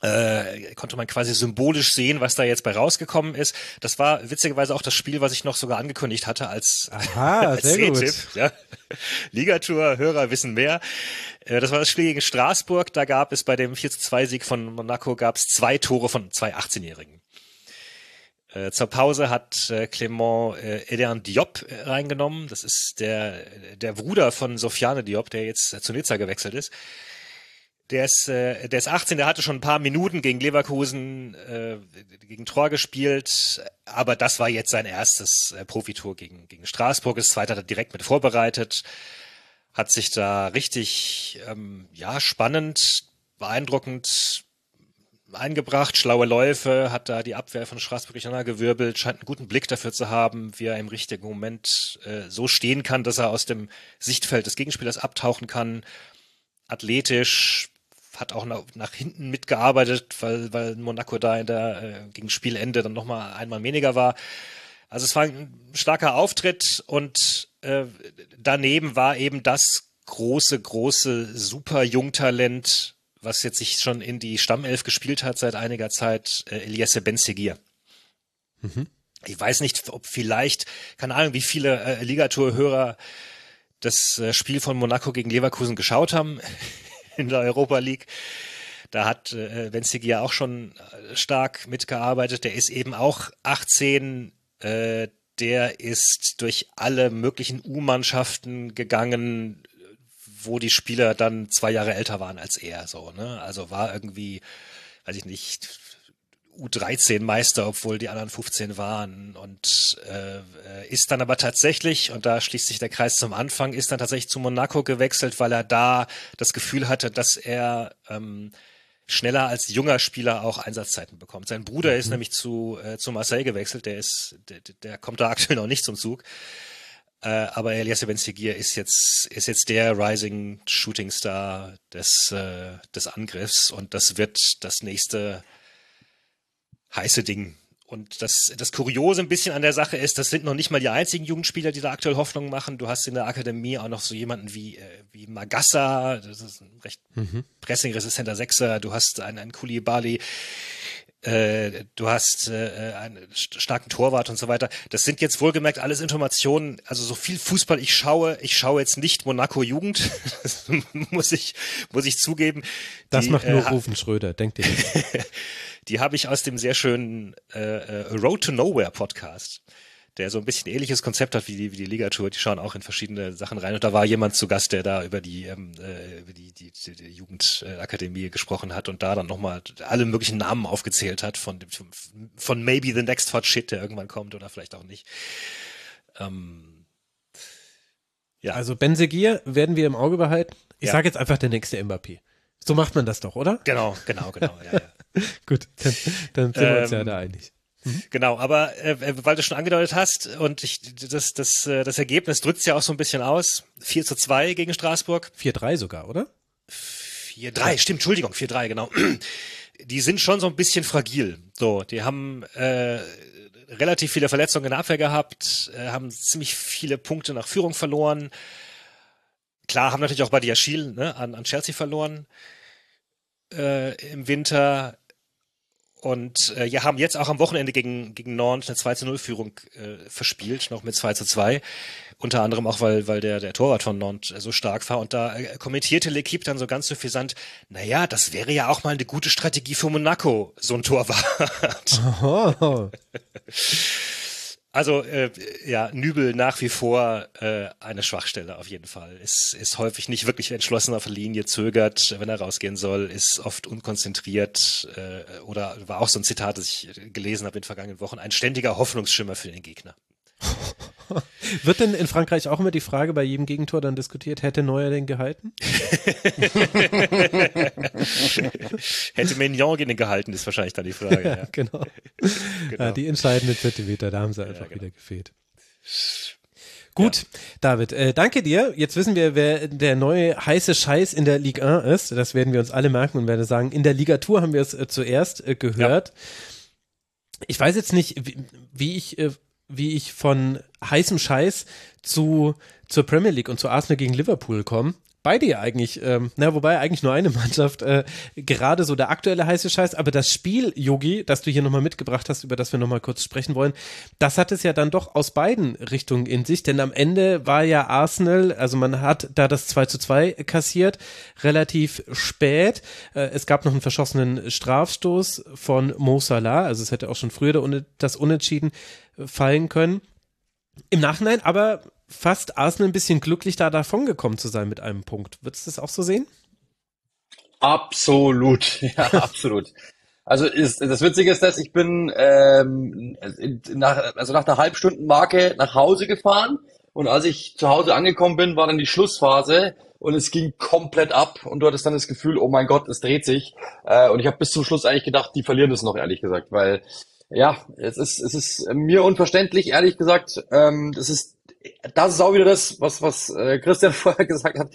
äh, konnte man quasi symbolisch sehen, was da jetzt bei rausgekommen ist. Das war witzigerweise auch das Spiel, was ich noch sogar angekündigt hatte als, Aha, als gut. Ja. Ligatour, Hörer wissen mehr. Äh, das war das Spiel gegen Straßburg. Da gab es bei dem 4 zu 2 Sieg von Monaco gab es zwei Tore von zwei 18-Jährigen. Äh, zur Pause hat äh, Clement äh, Eden Diop äh, reingenommen. Das ist der, der Bruder von Sofiane Diop, der jetzt äh, zu Nizza gewechselt ist. Der ist, äh, der ist 18, der hatte schon ein paar Minuten gegen Leverkusen, äh, gegen Tor gespielt, aber das war jetzt sein erstes äh, Profitour gegen, gegen Straßburg. Das zweite hat er direkt mit vorbereitet, hat sich da richtig, ähm, ja, spannend, beeindruckend eingebracht, schlaue Läufe, hat da die Abwehr von Straßburg durcheinander gewirbelt, scheint einen guten Blick dafür zu haben, wie er im richtigen Moment äh, so stehen kann, dass er aus dem Sichtfeld des Gegenspielers abtauchen kann. Athletisch, hat auch nach, nach hinten mitgearbeitet, weil, weil Monaco da in der, äh, gegen Spielende dann nochmal einmal weniger war. Also es war ein starker Auftritt und äh, daneben war eben das große, große, super Jungtalent, was jetzt sich schon in die Stammelf gespielt hat seit einiger Zeit, äh, Eliasse Benzegir. Mhm. Ich weiß nicht, ob vielleicht, keine Ahnung, wie viele äh, Ligatur-Hörer das äh, Spiel von Monaco gegen Leverkusen geschaut haben in der Europa League. Da hat äh, Benzigia auch schon äh, stark mitgearbeitet. Der ist eben auch 18. Äh, der ist durch alle möglichen U-Mannschaften gegangen, wo die Spieler dann zwei Jahre älter waren als er. So, ne? Also war irgendwie, weiß ich nicht, U13 Meister, obwohl die anderen 15 waren und äh, ist dann aber tatsächlich, und da schließt sich der Kreis zum Anfang, ist dann tatsächlich zu Monaco gewechselt, weil er da das Gefühl hatte, dass er ähm, schneller als junger Spieler auch Einsatzzeiten bekommt. Sein Bruder mhm. ist nämlich zu, äh, zu Marseille gewechselt, der ist, der, der kommt da aktuell noch nicht zum Zug. Äh, aber Elias Benzegir ist jetzt, ist jetzt der Rising Shooting Star des, äh, des Angriffs und das wird das nächste heiße Ding. Und das, das Kuriose ein bisschen an der Sache ist, das sind noch nicht mal die einzigen Jugendspieler, die da aktuell Hoffnung machen. Du hast in der Akademie auch noch so jemanden wie, äh, wie Magassa, das ist ein recht mhm. pressingresistenter Sechser. Du hast einen, einen Koulibaly, äh, du hast äh, einen starken Torwart und so weiter. Das sind jetzt wohlgemerkt alles Informationen, also so viel Fußball ich schaue, ich schaue jetzt nicht Monaco Jugend, das muss ich, muss ich zugeben. Das die, macht nur äh, Rufen Schröder, denkt ihr. Die habe ich aus dem sehr schönen äh, äh, Road to Nowhere Podcast, der so ein bisschen ähnliches Konzept hat wie die, wie die Ligatur. Die schauen auch in verschiedene Sachen rein. Und da war jemand zu Gast, der da über die, ähm, äh, über die, die, die, die Jugendakademie gesprochen hat und da dann nochmal alle möglichen Namen aufgezählt hat von, von maybe the next hot shit, der irgendwann kommt oder vielleicht auch nicht. Ähm, ja. Also Benzegir werden wir im Auge behalten. Ich ja. sage jetzt einfach der nächste Mbappé. So macht man das doch, oder? Genau, genau, genau. Ja, ja. Gut, dann, dann sind wir uns ja ähm, da einig. Mhm. Genau, aber äh, weil du schon angedeutet hast und ich, das, das, äh, das Ergebnis drückt es ja auch so ein bisschen aus. 4 zu 2 gegen Straßburg. 4-3 sogar, oder? 4-3, stimmt, Entschuldigung, 4-3, genau. Die sind schon so ein bisschen fragil. So, die haben äh, relativ viele Verletzungen in der Abwehr gehabt, äh, haben ziemlich viele Punkte nach Führung verloren. Klar, haben natürlich auch bei Diachil ne, an, an Chelsea verloren äh, im Winter und äh, ja, haben jetzt auch am Wochenende gegen, gegen Nantes eine 2 zu 0 Führung äh, verspielt, noch mit 2 zu 2. Unter anderem auch, weil, weil der, der Torwart von Nantes äh, so stark war. Und da äh, kommentierte L'Equipe dann so ganz suffisant, naja, das wäre ja auch mal eine gute Strategie für Monaco, so ein Torwart. Also äh, ja, Nübel nach wie vor äh, eine Schwachstelle auf jeden Fall. Ist, ist häufig nicht wirklich entschlossen auf der Linie, zögert, wenn er rausgehen soll, ist oft unkonzentriert äh, oder war auch so ein Zitat, das ich gelesen habe in den vergangenen Wochen, ein ständiger Hoffnungsschimmer für den Gegner. Wird denn in Frankreich auch immer die Frage bei jedem Gegentor dann diskutiert, hätte Neuer den gehalten? hätte Mignon den gehalten, ist wahrscheinlich dann die Frage. Ja, ja. Genau. genau. Ja, die entscheidenden Zentimeter, da haben sie einfach genau. wieder gefehlt. Gut. David, äh, danke dir. Jetzt wissen wir, wer der neue heiße Scheiß in der Ligue 1 ist. Das werden wir uns alle merken und werden sagen, in der Ligatur haben wir es äh, zuerst äh, gehört. Ich weiß jetzt nicht, wie, wie ich äh, wie ich von heißem Scheiß zu, zur Premier League und zu Arsenal gegen Liverpool komme. Beide ja eigentlich, ähm, na, wobei eigentlich nur eine Mannschaft, äh, gerade so der aktuelle heiße Scheiß, aber das Spiel, Yogi, das du hier nochmal mitgebracht hast, über das wir nochmal kurz sprechen wollen, das hat es ja dann doch aus beiden Richtungen in sich, denn am Ende war ja Arsenal, also man hat da das 2 zu 2 kassiert, relativ spät. Äh, es gab noch einen verschossenen Strafstoß von Mo Salah, also es hätte auch schon früher das Unentschieden fallen können. Im Nachhinein aber fast Arsenal ein bisschen glücklich da davon gekommen zu sein mit einem Punkt. Würdest du das auch so sehen? Absolut, ja, absolut. Also ist, das Witzige ist, dass ich bin ähm, nach, also nach der Halbstundenmarke nach Hause gefahren und als ich zu Hause angekommen bin, war dann die Schlussphase und es ging komplett ab und du hattest dann das Gefühl, oh mein Gott, es dreht sich. Äh, und ich habe bis zum Schluss eigentlich gedacht, die verlieren es noch, ehrlich gesagt, weil ja, es ist, es ist mir unverständlich, ehrlich gesagt. Ähm, das ist das ist auch wieder das, was, was äh, Christian vorher gesagt hat,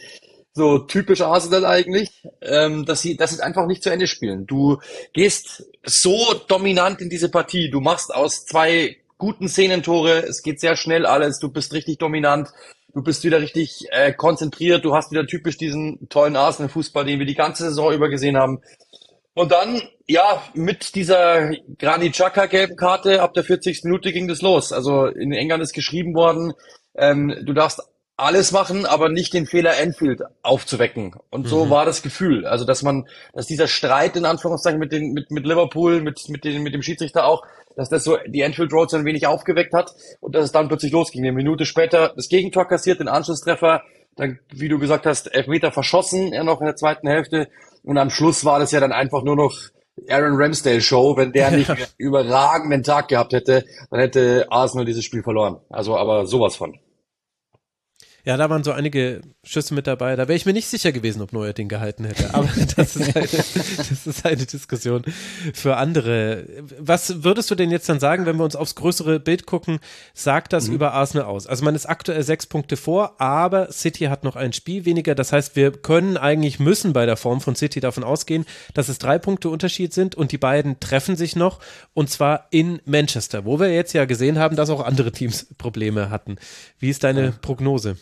so typisch Arsenal eigentlich, ähm, dass sie, dass sie einfach nicht zu Ende spielen. Du gehst so dominant in diese Partie, du machst aus zwei guten Szenentore, es geht sehr schnell alles, du bist richtig dominant, du bist wieder richtig äh, konzentriert, du hast wieder typisch diesen tollen Arsenal-Fußball, den wir die ganze Saison über gesehen haben. Und dann, ja, mit dieser Granit Xhaka gelben Karte ab der 40. Minute ging das los. Also in England ist geschrieben worden, ähm, du darfst alles machen, aber nicht den Fehler Enfield aufzuwecken. Und so mhm. war das Gefühl. Also, dass man, dass dieser Streit in Anführungszeichen mit den, mit, mit Liverpool, mit, mit den, mit dem Schiedsrichter auch, dass das so die Enfield Road so ein wenig aufgeweckt hat und dass es dann plötzlich losging. Eine Minute später das Gegentor kassiert, den Anschlusstreffer, dann, wie du gesagt hast, Elfmeter verschossen, er noch in der zweiten Hälfte und am Schluss war das ja dann einfach nur noch Aaron Ramsdale Show. Wenn der nicht überragenden Tag gehabt hätte, dann hätte Arsenal dieses Spiel verloren. Also aber sowas von. Ja, da waren so einige Schüsse mit dabei. Da wäre ich mir nicht sicher gewesen, ob Neuer den gehalten hätte. Aber das ist, eine, das ist eine Diskussion für andere. Was würdest du denn jetzt dann sagen, wenn wir uns aufs größere Bild gucken? Sagt das mhm. über Arsenal aus? Also man ist aktuell sechs Punkte vor, aber City hat noch ein Spiel weniger. Das heißt, wir können eigentlich, müssen bei der Form von City davon ausgehen, dass es drei Punkte Unterschied sind und die beiden treffen sich noch und zwar in Manchester, wo wir jetzt ja gesehen haben, dass auch andere Teams Probleme hatten. Wie ist deine Prognose?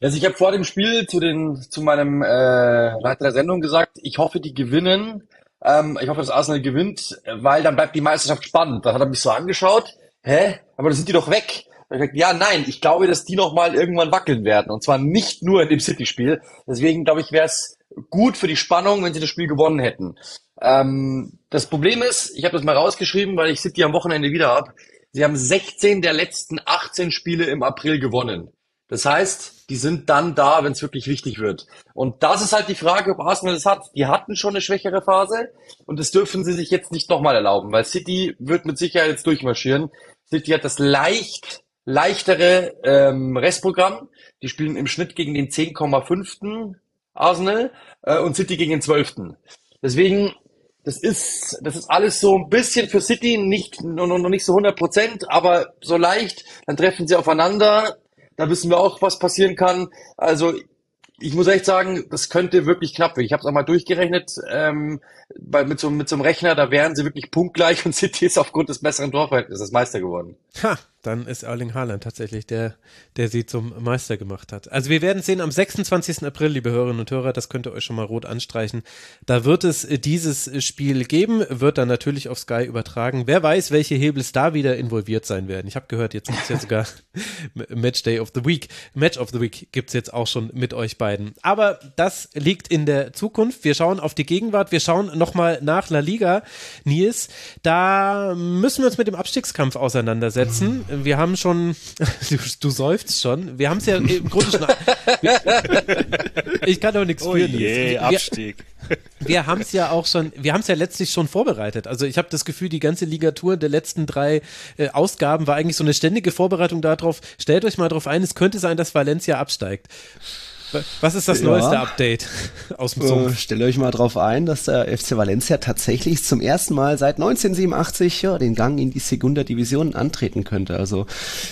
Also ich habe vor dem Spiel zu den zu meinem äh, Leiter der Sendung gesagt, ich hoffe, die gewinnen. Ähm, ich hoffe, dass Arsenal gewinnt, weil dann bleibt die Meisterschaft spannend. Dann hat er mich so angeschaut, hä? Aber dann sind die doch weg. Gesagt, ja, nein, ich glaube, dass die noch mal irgendwann wackeln werden. Und zwar nicht nur in dem City-Spiel. Deswegen glaube ich, wäre es gut für die Spannung, wenn sie das Spiel gewonnen hätten. Ähm, das Problem ist, ich habe das mal rausgeschrieben, weil ich City am Wochenende wieder hab. Sie haben 16 der letzten 18 Spiele im April gewonnen. Das heißt, die sind dann da, wenn es wirklich wichtig wird. Und das ist halt die Frage, ob Arsenal das hat. Die hatten schon eine schwächere Phase und das dürfen sie sich jetzt nicht nochmal erlauben, weil City wird mit Sicherheit jetzt durchmarschieren. City hat das leicht leichtere ähm, Restprogramm. Die spielen im Schnitt gegen den 10,5. Arsenal äh, und City gegen den 12. Deswegen, das ist, das ist alles so ein bisschen für City, nicht, noch, noch nicht so 100 Prozent, aber so leicht. Dann treffen sie aufeinander da wissen wir auch, was passieren kann. Also ich muss echt sagen, das könnte wirklich knapp werden. Ich habe es auch mal durchgerechnet ähm, bei, mit, so, mit so einem Rechner, da wären sie wirklich punktgleich und City ist aufgrund des besseren Torverhältnisses Meister geworden. Ha, dann ist Erling Haaland tatsächlich der, der sie zum Meister gemacht hat. Also wir werden sehen am 26. April, liebe Hörerinnen und Hörer, das könnt ihr euch schon mal rot anstreichen. Da wird es äh, dieses Spiel geben, wird dann natürlich auf Sky übertragen. Wer weiß, welche Hebels da wieder involviert sein werden. Ich habe gehört, jetzt gibt es ja sogar Match Day of the Week. Match of the Week gibt es jetzt auch schon mit euch beiden. Aber das liegt in der Zukunft. Wir schauen auf die Gegenwart. Wir schauen nochmal nach La Liga. Nils, da müssen wir uns mit dem Abstiegskampf auseinandersetzen wir haben schon, du, du seufzt schon, wir haben es ja im Grunde schon, wir, ich kann doch nichts oh für je, Abstieg. Wir, wir haben es ja auch schon, wir haben es ja letztlich schon vorbereitet. Also ich habe das Gefühl, die ganze Ligatur der letzten drei äh, Ausgaben war eigentlich so eine ständige Vorbereitung darauf. Stellt euch mal darauf ein, es könnte sein, dass Valencia absteigt. Was ist das neueste ja. Update aus dem Sumpf? Äh, stellt euch mal drauf ein, dass der FC Valencia tatsächlich zum ersten Mal seit 1987 ja, den Gang in die Segunda Division antreten könnte. Also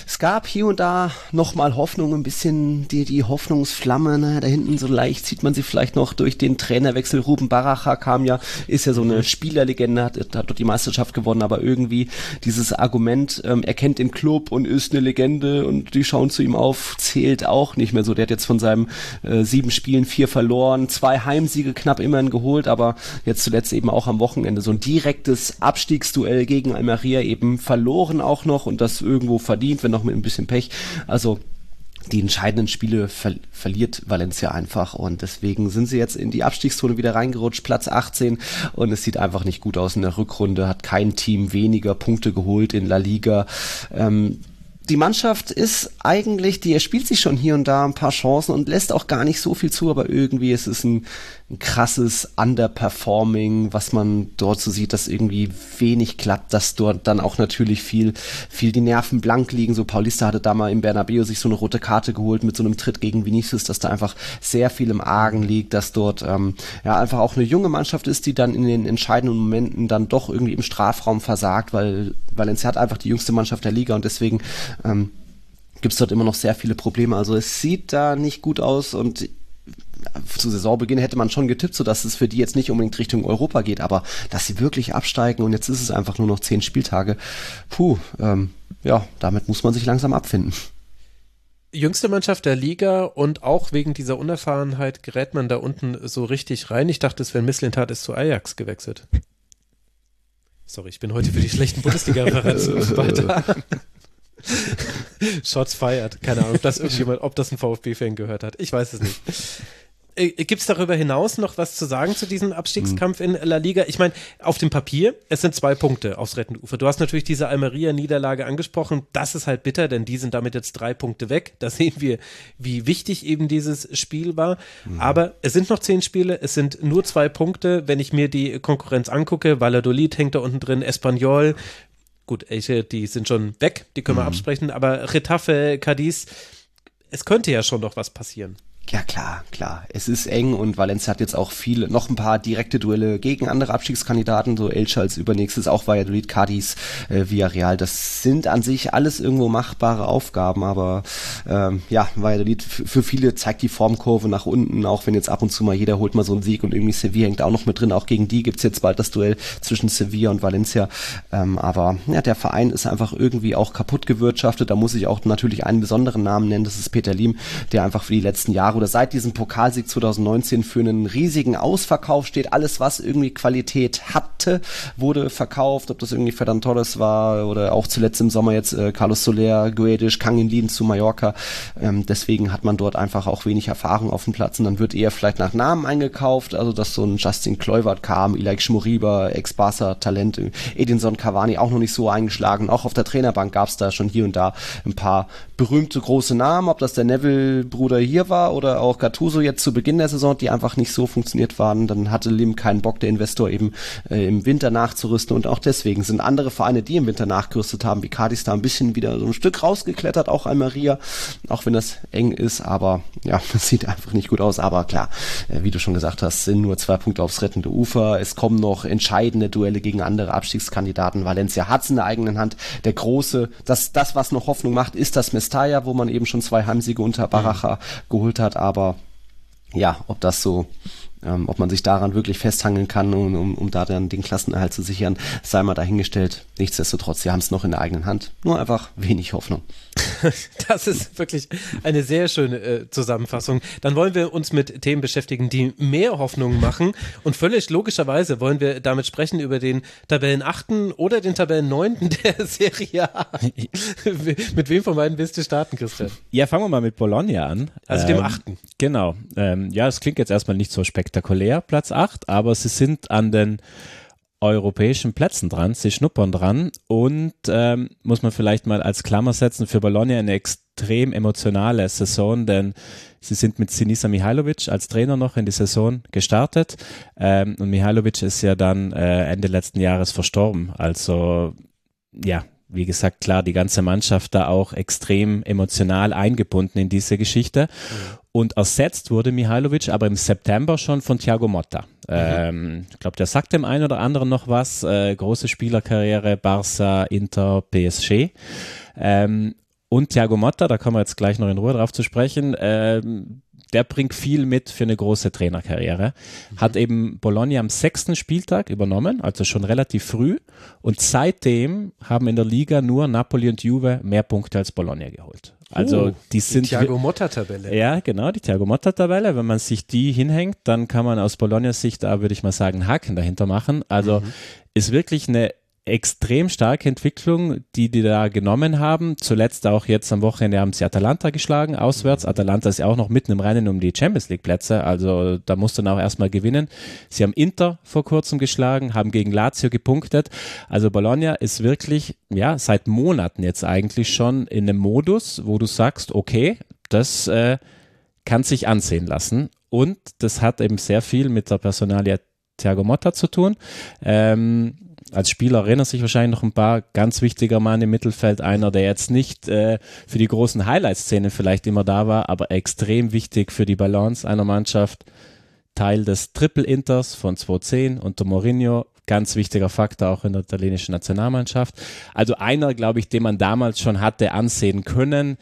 es gab hier und da nochmal Hoffnung, ein bisschen die, die Hoffnungsflamme, naja, da hinten so leicht sieht man sie vielleicht noch durch den Trainerwechsel. Ruben Baracha kam ja, ist ja so eine Spielerlegende, hat, hat dort die Meisterschaft gewonnen, aber irgendwie dieses Argument, ähm, er kennt den Club und ist eine Legende und die schauen zu ihm auf, zählt auch nicht mehr so. Der hat jetzt von seinem äh, sieben Spielen vier verloren, zwei Heimsiege knapp immerhin geholt, aber jetzt zuletzt eben auch am Wochenende so ein direktes Abstiegsduell gegen Almeria eben verloren auch noch und das irgendwo verdient, wenn noch mit ein bisschen Pech. Also die entscheidenden Spiele ver verliert Valencia einfach und deswegen sind sie jetzt in die Abstiegszone wieder reingerutscht, Platz 18 und es sieht einfach nicht gut aus in der Rückrunde, hat kein Team weniger Punkte geholt in La Liga. Ähm, die Mannschaft ist eigentlich, die erspielt sich schon hier und da ein paar Chancen und lässt auch gar nicht so viel zu, aber irgendwie ist es ein ein krasses Underperforming, was man dort so sieht, dass irgendwie wenig klappt, dass dort dann auch natürlich viel, viel die Nerven blank liegen. So Paulista hatte da mal im Bernabeu sich so eine rote Karte geholt mit so einem Tritt gegen Vinicius, dass da einfach sehr viel im Argen liegt, dass dort ähm, ja einfach auch eine junge Mannschaft ist, die dann in den entscheidenden Momenten dann doch irgendwie im Strafraum versagt, weil Valencia hat einfach die jüngste Mannschaft der Liga und deswegen ähm, gibt es dort immer noch sehr viele Probleme. Also es sieht da nicht gut aus und zu Saisonbeginn hätte man schon getippt, so dass es für die jetzt nicht unbedingt Richtung Europa geht, aber dass sie wirklich absteigen und jetzt ist es einfach nur noch zehn Spieltage, puh, ähm, ja, damit muss man sich langsam abfinden. Jüngste Mannschaft der Liga und auch wegen dieser Unerfahrenheit gerät man da unten so richtig rein. Ich dachte, es wäre Misslintat ist zu Ajax gewechselt. Sorry, ich bin heute für die schlechten Bundesliga-Referenzen weiter. Shots fired. Keine Ahnung, ob das irgendjemand, ob das ein VfB-Fan gehört hat. Ich weiß es nicht. Äh, Gibt es darüber hinaus noch was zu sagen zu diesem Abstiegskampf in La Liga? Ich meine, auf dem Papier, es sind zwei Punkte aufs rettende Ufer. Du hast natürlich diese Almeria-Niederlage angesprochen. Das ist halt bitter, denn die sind damit jetzt drei Punkte weg. Da sehen wir, wie wichtig eben dieses Spiel war. Mhm. Aber es sind noch zehn Spiele, es sind nur zwei Punkte. Wenn ich mir die Konkurrenz angucke, Valladolid hängt da unten drin, Espanyol, gut, die sind schon weg, die können wir mhm. absprechen, aber Retafe, Cadiz, es könnte ja schon noch was passieren. Ja, klar, klar. Es ist eng und Valencia hat jetzt auch viele, noch ein paar direkte Duelle gegen andere Abstiegskandidaten, so Elche als übernächstes, auch Valladolid, Cadiz, äh, Villarreal. Das sind an sich alles irgendwo machbare Aufgaben, aber ähm, ja, Valladolid für viele zeigt die Formkurve nach unten, auch wenn jetzt ab und zu mal jeder holt mal so einen Sieg und irgendwie Sevilla hängt auch noch mit drin. Auch gegen die gibt's jetzt bald das Duell zwischen Sevilla und Valencia. Ähm, aber ja, der Verein ist einfach irgendwie auch kaputt gewirtschaftet. Da muss ich auch natürlich einen besonderen Namen nennen, das ist Peter Lim, der einfach für die letzten Jahre oder seit diesem Pokalsieg 2019 für einen riesigen Ausverkauf steht. Alles, was irgendwie Qualität hatte, wurde verkauft. Ob das irgendwie Ferran Torres war oder auch zuletzt im Sommer jetzt äh, Carlos Soler, Guedes, Kangin Lin zu Mallorca. Ähm, deswegen hat man dort einfach auch wenig Erfahrung auf dem Platz und dann wird eher vielleicht nach Namen eingekauft. Also, dass so ein Justin Kluivert kam, Ilaik Schmoriba, Ex-Barca-Talent, Edinson Cavani auch noch nicht so eingeschlagen. Auch auf der Trainerbank gab es da schon hier und da ein paar berühmte große Namen. Ob das der Neville-Bruder hier war oder oder auch Gattuso jetzt zu Beginn der Saison, die einfach nicht so funktioniert waren. Dann hatte Lim keinen Bock, der Investor eben äh, im Winter nachzurüsten und auch deswegen sind andere Vereine, die im Winter nachgerüstet haben, wie Cadiz da ein bisschen wieder so ein Stück rausgeklettert, auch Almeria, auch wenn das eng ist, aber ja, das sieht einfach nicht gut aus. Aber klar, äh, wie du schon gesagt hast, sind nur zwei Punkte aufs rettende Ufer. Es kommen noch entscheidende Duelle gegen andere Abstiegskandidaten. Valencia hat es in der eigenen Hand. Der große, das, das, was noch Hoffnung macht, ist das Mestalla, wo man eben schon zwei Heimsiege unter Baracha mhm. geholt hat aber ja, ob das so, ähm, ob man sich daran wirklich festhangeln kann, um, um, um da dann den Klassenerhalt zu sichern, sei mal dahingestellt. Nichtsdestotrotz, sie haben es noch in der eigenen Hand. Nur einfach wenig Hoffnung. Das ist wirklich eine sehr schöne äh, Zusammenfassung. Dann wollen wir uns mit Themen beschäftigen, die mehr Hoffnung machen. Und völlig logischerweise wollen wir damit sprechen über den Tabellenachten oder den Tabellenneunten der Serie A. mit wem von beiden willst du starten, Christian? Ja, fangen wir mal mit Bologna an. Also dem ähm, Achten. Genau. Ähm, ja, es klingt jetzt erstmal nicht so spektakulär, Platz 8, aber sie sind an den europäischen Plätzen dran, sie schnuppern dran und ähm, muss man vielleicht mal als Klammer setzen, für Bologna eine extrem emotionale Saison, denn sie sind mit Sinisa Mihailovic als Trainer noch in die Saison gestartet ähm, und Mihailovic ist ja dann äh, Ende letzten Jahres verstorben, also ja, wie gesagt, klar, die ganze Mannschaft da auch extrem emotional eingebunden in diese Geschichte. Mhm. Und ersetzt wurde Mihailovic aber im September schon von Thiago Motta. Mhm. Ähm, ich glaube, der sagt dem einen oder anderen noch was. Äh, große Spielerkarriere, Barca, Inter, PSG. Ähm, und Thiago Motta, da kommen wir jetzt gleich noch in Ruhe drauf zu sprechen, ähm, der bringt viel mit für eine große Trainerkarriere. Mhm. Hat eben Bologna am sechsten Spieltag übernommen, also schon relativ früh. Und seitdem haben in der Liga nur Napoli und Juve mehr Punkte als Bologna geholt. Also oh, die sind. Die Thiago Motta-Tabelle. Ja, genau, die Thiago Motta-Tabelle. Wenn man sich die hinhängt, dann kann man aus Bolognas Sicht da, würde ich mal sagen, einen Haken dahinter machen. Also mhm. ist wirklich eine extrem starke Entwicklung, die die da genommen haben. Zuletzt auch jetzt am Wochenende haben sie Atalanta geschlagen, auswärts. Atalanta ist ja auch noch mitten im Rennen um die Champions League Plätze, also da musst du dann auch erstmal gewinnen. Sie haben Inter vor kurzem geschlagen, haben gegen Lazio gepunktet. Also Bologna ist wirklich, ja, seit Monaten jetzt eigentlich schon in einem Modus, wo du sagst, okay, das äh, kann sich ansehen lassen. Und das hat eben sehr viel mit der Personalie Thiago Motta zu tun. Ähm, als Spieler erinnert sich wahrscheinlich noch ein paar ganz wichtiger Mann im Mittelfeld, einer, der jetzt nicht äh, für die großen Highlight-Szenen vielleicht immer da war, aber extrem wichtig für die Balance einer Mannschaft. Teil des Triple-Inters von 2010 unter Mourinho, ganz wichtiger Faktor auch in der italienischen Nationalmannschaft. Also einer, glaube ich, den man damals schon hatte ansehen können,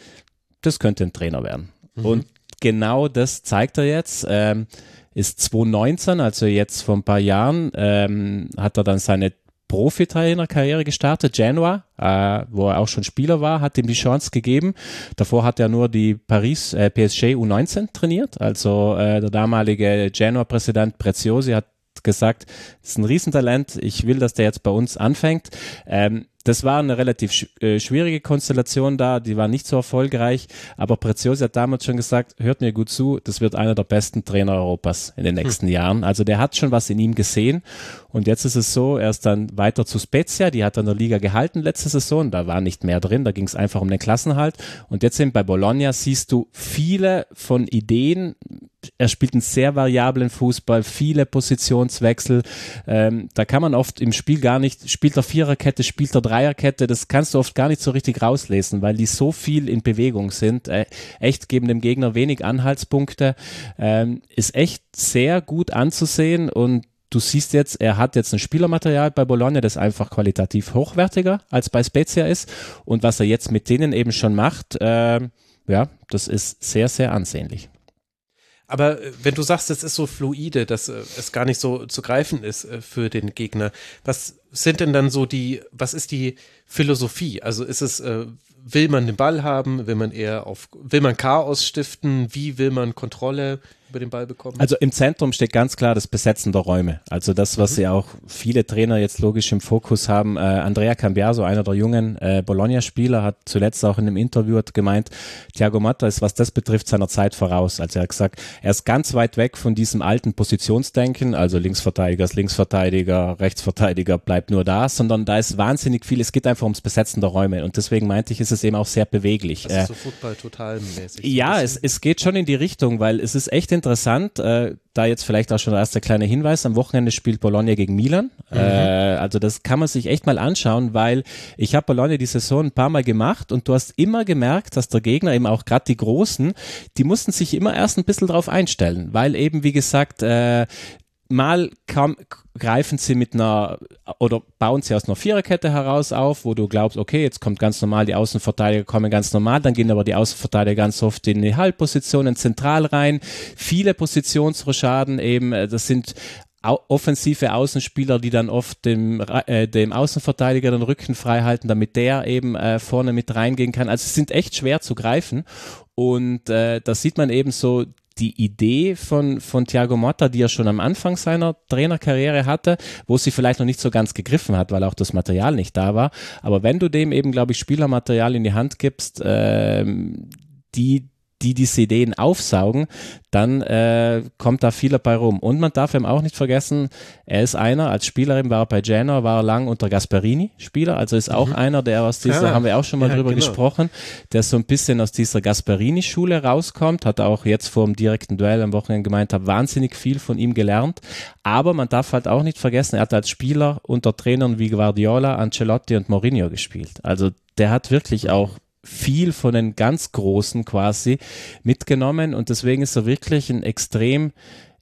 das könnte ein Trainer werden. Mhm. Und genau das zeigt er jetzt. Ähm, ist 2019, also jetzt vor ein paar Jahren, ähm, hat er dann seine Profitrainerkarriere gestartet, Genoa, äh, wo er auch schon Spieler war, hat ihm die Chance gegeben. Davor hat er nur die Paris äh, PSG U19 trainiert. Also äh, der damalige Genoa-Präsident Preziosi hat gesagt, das ist ein Riesentalent, ich will, dass der jetzt bei uns anfängt. Ähm, das war eine relativ äh, schwierige Konstellation da, die war nicht so erfolgreich, aber Preziosi hat damals schon gesagt, hört mir gut zu, das wird einer der besten Trainer Europas in den nächsten hm. Jahren. Also der hat schon was in ihm gesehen und jetzt ist es so, er ist dann weiter zu Spezia, die hat er in der Liga gehalten letzte Saison, da war nicht mehr drin, da ging es einfach um den Klassenhalt und jetzt sind bei Bologna siehst du viele von Ideen, er spielt einen sehr variablen Fußball, viele Positionswechsel. Ähm, da kann man oft im Spiel gar nicht, spielt er Viererkette, spielt er Dreierkette, das kannst du oft gar nicht so richtig rauslesen, weil die so viel in Bewegung sind. Äh, echt geben dem Gegner wenig Anhaltspunkte. Ähm, ist echt sehr gut anzusehen und du siehst jetzt, er hat jetzt ein Spielermaterial bei Bologna, das einfach qualitativ hochwertiger als bei Spezia ist. Und was er jetzt mit denen eben schon macht, äh, ja, das ist sehr, sehr ansehnlich. Aber äh, wenn du sagst, es ist so fluide, dass äh, es gar nicht so zu greifen ist äh, für den Gegner, was sind denn dann so die, was ist die Philosophie? Also ist es, äh, will man den Ball haben, will man eher auf, will man Chaos stiften, wie will man Kontrolle? über den Ball bekommen? Also im Zentrum steht ganz klar das Besetzen der Räume. Also das, was mhm. ja auch viele Trainer jetzt logisch im Fokus haben. Äh, Andrea Cambiaso, einer der jungen äh, Bologna-Spieler, hat zuletzt auch in einem Interview gemeint, Thiago Motta ist, was das betrifft, seiner Zeit voraus. Also er hat gesagt, er ist ganz weit weg von diesem alten Positionsdenken, also Linksverteidiger ist Linksverteidiger, Rechtsverteidiger bleibt nur da, sondern da ist wahnsinnig viel, es geht einfach ums Besetzen der Räume und deswegen meinte ich, ist es eben auch sehr beweglich. Das ist so Football total mäßig. Ja, es, es geht schon in die Richtung, weil es ist echt interessant, äh, da jetzt vielleicht auch schon der erste kleine Hinweis, am Wochenende spielt Bologna gegen Milan. Mhm. Äh, also das kann man sich echt mal anschauen, weil ich habe Bologna die Saison ein paar Mal gemacht und du hast immer gemerkt, dass der Gegner eben auch gerade die Großen, die mussten sich immer erst ein bisschen drauf einstellen, weil eben wie gesagt, äh, mal kam, greifen sie mit einer oder bauen sie aus einer Viererkette heraus auf, wo du glaubst, okay, jetzt kommt ganz normal, die Außenverteidiger kommen ganz normal, dann gehen aber die Außenverteidiger ganz oft in die Halbpositionen zentral rein. Viele Positionsrochaden eben, äh, das sind offensive Außenspieler, die dann oft dem, äh, dem Außenverteidiger den Rücken frei halten, damit der eben äh, vorne mit reingehen kann. Also sie sind echt schwer zu greifen und äh, da sieht man eben so die Idee von, von Thiago Motta, die er schon am Anfang seiner Trainerkarriere hatte, wo sie vielleicht noch nicht so ganz gegriffen hat, weil auch das Material nicht da war. Aber wenn du dem eben, glaube ich, Spielermaterial in die Hand gibst, ähm, die die diese Ideen aufsaugen, dann äh, kommt da viel dabei rum. Und man darf eben auch nicht vergessen, er ist einer, als Spielerin war er bei Genoa, war er lang unter Gasperini Spieler, also ist auch mhm. einer, der aus dieser, ja, haben wir auch schon mal ja, drüber genau. gesprochen, der so ein bisschen aus dieser Gasperini-Schule rauskommt, hat auch jetzt vor dem direkten Duell am Wochenende gemeint, habe wahnsinnig viel von ihm gelernt. Aber man darf halt auch nicht vergessen, er hat als Spieler unter Trainern wie Guardiola, Ancelotti und Mourinho gespielt. Also der hat wirklich auch viel von den ganz Großen quasi mitgenommen und deswegen ist er wirklich ein extrem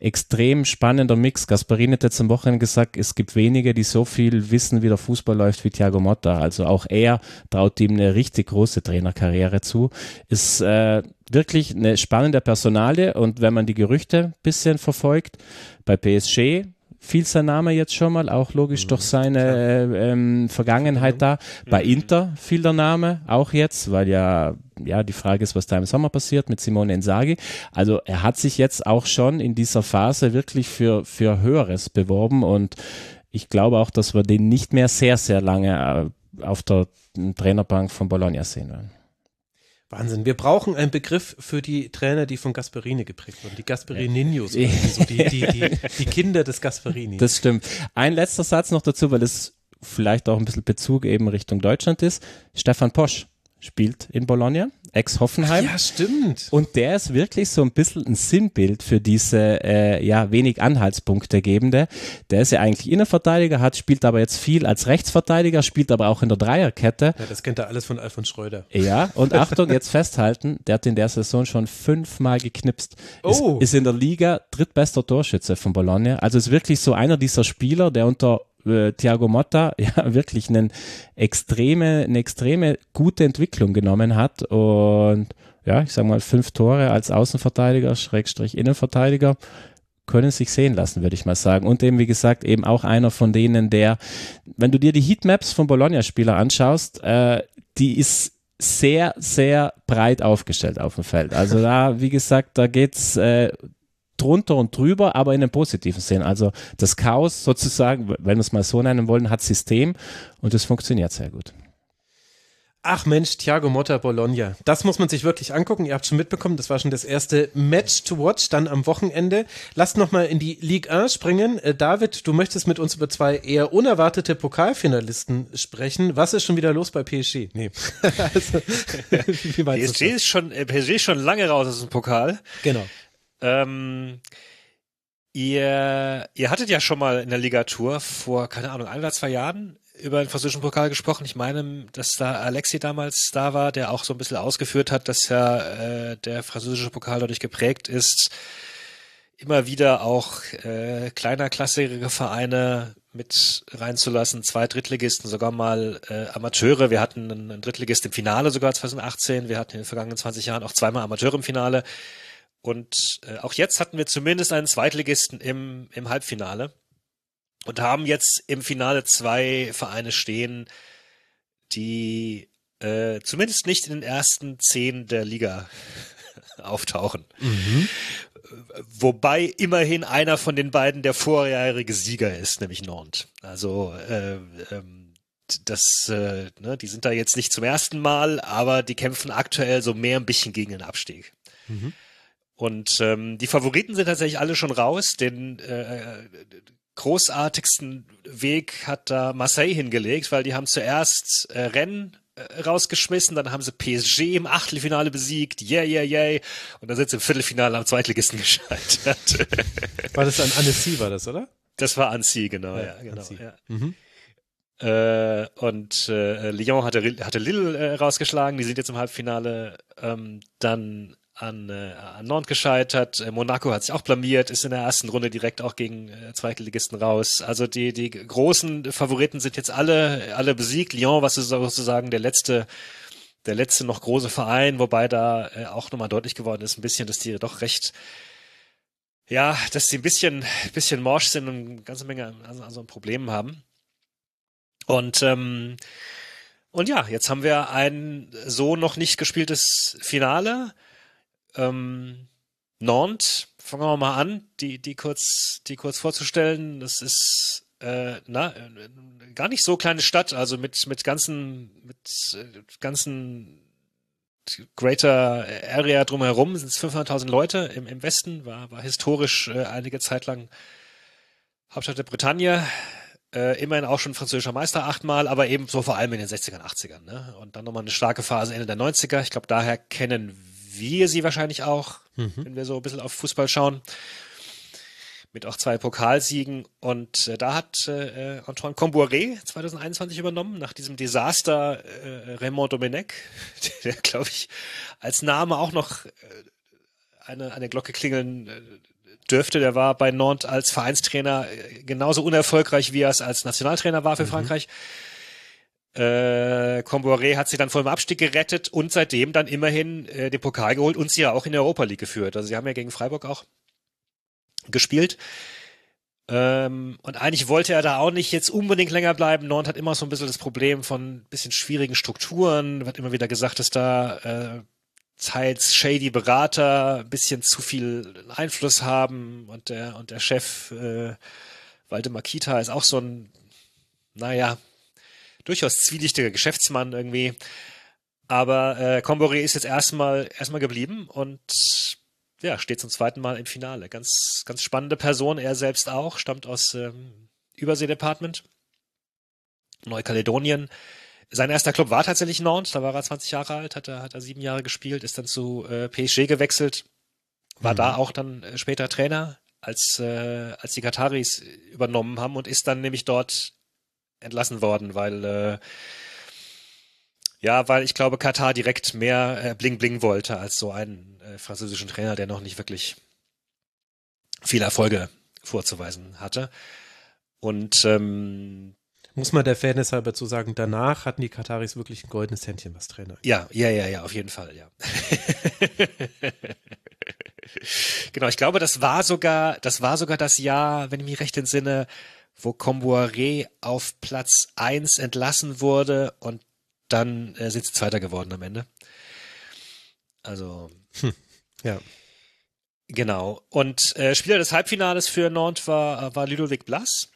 extrem spannender Mix. Gasparini hat jetzt am Wochenende gesagt, es gibt wenige, die so viel wissen, wie der Fußball läuft wie Thiago Motta. Also auch er traut ihm eine richtig große Trainerkarriere zu. Ist äh, wirklich eine spannende Personale und wenn man die Gerüchte ein bisschen verfolgt, bei PSG fiel sein Name jetzt schon mal, auch logisch mhm, durch seine äh, ähm, Vergangenheit da. Bei mhm. Inter fiel der Name auch jetzt, weil ja, ja die Frage ist, was da im Sommer passiert mit Simone Inzaghi. Also er hat sich jetzt auch schon in dieser Phase wirklich für, für Höheres beworben und ich glaube auch, dass wir den nicht mehr sehr, sehr lange äh, auf der Trainerbank von Bologna sehen werden. Wahnsinn. Wir brauchen einen Begriff für die Trainer, die von Gasperini geprägt wurden. Die Gasperininos. Ja. So die, die, die, die, Kinder des Gasperini. Das stimmt. Ein letzter Satz noch dazu, weil es vielleicht auch ein bisschen Bezug eben Richtung Deutschland ist. Stefan Posch spielt in Bologna, ex-Hoffenheim. Ja, stimmt. Und der ist wirklich so ein bisschen ein Sinnbild für diese äh, ja wenig Anhaltspunkte gebende. Der ist ja eigentlich Innenverteidiger, hat spielt aber jetzt viel als Rechtsverteidiger, spielt aber auch in der Dreierkette. Ja, das kennt er alles von Alfons Schröder. Ja, und Achtung, jetzt festhalten, der hat in der Saison schon fünfmal geknipst. Oh. Ist, ist in der Liga drittbester Torschütze von Bologna. Also ist wirklich so einer dieser Spieler, der unter äh, Thiago Motta ja wirklich einen extreme, eine extreme gute Entwicklung genommen hat und ja, ich sag mal, fünf Tore als Außenverteidiger, Schrägstrich Innenverteidiger, können sich sehen lassen, würde ich mal sagen. Und eben, wie gesagt, eben auch einer von denen, der, wenn du dir die Heatmaps von Bologna-Spieler anschaust, äh, die ist sehr, sehr breit aufgestellt auf dem Feld. Also da, wie gesagt, da geht's äh, drunter und drüber, aber in einem positiven Sinn. Also das Chaos sozusagen, wenn wir es mal so nennen wollen, hat System und es funktioniert sehr gut. Ach Mensch, Thiago Motta Bologna. Das muss man sich wirklich angucken. Ihr habt schon mitbekommen, das war schon das erste Match to watch, dann am Wochenende. Lasst nochmal in die Ligue 1 springen. Äh, David, du möchtest mit uns über zwei eher unerwartete Pokalfinalisten sprechen. Was ist schon wieder los bei PSG? Nee. also, PSG, ist schon, äh, PSG ist schon lange raus aus dem Pokal. Genau. Ähm, ihr, ihr hattet ja schon mal in der Ligatur vor, keine Ahnung, ein oder zwei Jahren über den französischen Pokal gesprochen. Ich meine, dass da Alexi damals da war, der auch so ein bisschen ausgeführt hat, dass ja äh, der französische Pokal dadurch geprägt ist, immer wieder auch äh, kleiner, klassigere Vereine mit reinzulassen, zwei Drittligisten, sogar mal äh, Amateure. Wir hatten einen Drittligist im Finale sogar 2018. Wir hatten in den vergangenen 20 Jahren auch zweimal Amateure im Finale. Und äh, auch jetzt hatten wir zumindest einen Zweitligisten im, im Halbfinale und haben jetzt im Finale zwei Vereine stehen, die äh, zumindest nicht in den ersten zehn der Liga auftauchen. Mhm. Wobei immerhin einer von den beiden der vorjährige Sieger ist, nämlich Nantes. Also äh, ähm, das, äh, ne, die sind da jetzt nicht zum ersten Mal, aber die kämpfen aktuell so mehr ein bisschen gegen den Abstieg. Mhm. Und ähm, die Favoriten sind tatsächlich alle schon raus. Den äh, großartigsten Weg hat da Marseille hingelegt, weil die haben zuerst äh, Rennen äh, rausgeschmissen, dann haben sie PSG im Achtelfinale besiegt, yeah, yeah, yeah, und dann sind sie im Viertelfinale am Zweitligisten gescheitert. War das an Annecy, war das, oder? Das war Annecy, genau, ja, ja genau. Ja. Mhm. Äh, und äh, Lyon hatte, hatte Lille äh, rausgeschlagen, die sind jetzt im Halbfinale. Ähm, dann an, äh, an Nantes gescheitert. Äh, Monaco hat sich auch blamiert, ist in der ersten Runde direkt auch gegen äh, Zweitligisten raus. Also die, die großen Favoriten sind jetzt alle, alle besiegt. Lyon, was ist sozusagen der letzte, der letzte noch große Verein, wobei da äh, auch nochmal deutlich geworden ist, ein bisschen, dass die doch recht, ja, dass sie ein bisschen, bisschen morsch sind und eine ganze Menge an, an Problemen haben. Und ähm, und ja, jetzt haben wir ein so noch nicht gespieltes Finale ähm, Nantes, fangen wir mal an, die, die kurz, die kurz vorzustellen. Das ist äh, na, äh, gar nicht so kleine Stadt, also mit, mit ganzen, mit äh, ganzen Greater Area drumherum sind es 500.000 Leute im, im Westen, war, war historisch äh, einige Zeit lang Hauptstadt der Bretagne. Äh, immerhin auch schon französischer Meister achtmal, aber eben so vor allem in den 60ern, 80ern. Ne? Und dann nochmal eine starke Phase Ende der 90er. Ich glaube, daher kennen wir sie wahrscheinlich auch, mhm. wenn wir so ein bisschen auf Fußball schauen. Mit auch zwei Pokalsiegen. Und äh, da hat äh, Antoine Comboiré 2021 übernommen, nach diesem Desaster äh, Raymond Domenech, der, glaube ich, als Name auch noch äh, eine, eine Glocke klingeln äh, dürfte. Der war bei Nantes als Vereinstrainer äh, genauso unerfolgreich, wie er es als Nationaltrainer war für mhm. Frankreich. Äh, Comboiré hat sie dann vor dem Abstieg gerettet und seitdem dann immerhin äh, den Pokal geholt und sie ja auch in der Europa League geführt. Also sie haben ja gegen Freiburg auch gespielt. Ähm, und eigentlich wollte er da auch nicht jetzt unbedingt länger bleiben. Nord hat immer so ein bisschen das Problem von ein bisschen schwierigen Strukturen. Wird immer wieder gesagt, dass da äh, teils shady Berater ein bisschen zu viel Einfluss haben und der und der Chef äh, Waldemar Kita ist auch so ein, naja, durchaus zwielichtiger Geschäftsmann irgendwie. Aber äh, Comboré ist jetzt erstmal erstmal geblieben und ja, steht zum zweiten Mal im Finale. Ganz, ganz spannende Person, er selbst auch, stammt aus ähm, Überseedepartement, Neukaledonien. Sein erster Club war tatsächlich Nantes, da war er 20 Jahre alt, hat er, hat er sieben Jahre gespielt, ist dann zu äh, PSG gewechselt, war mhm. da auch dann äh, später Trainer, als, äh, als die Kataris übernommen haben und ist dann nämlich dort entlassen worden, weil äh, ja, weil ich glaube, Katar direkt mehr äh, Bling Bling wollte als so einen äh, französischen Trainer, der noch nicht wirklich viele Erfolge vorzuweisen hatte. Und ähm, muss man der Fairness halber zu sagen, danach hatten die Kataris wirklich ein goldenes Händchen, was Trainer. Ja, ja, ja, ja, auf jeden Fall, ja. genau, ich glaube, das war sogar, das war sogar das Jahr, wenn ich mich recht entsinne, wo Comboiré auf Platz eins entlassen wurde und dann äh, sind sie Zweiter geworden am Ende. Also, hm. ja. Genau. Und äh, Spieler des Halbfinales für Nantes war, war Ludovic Blas.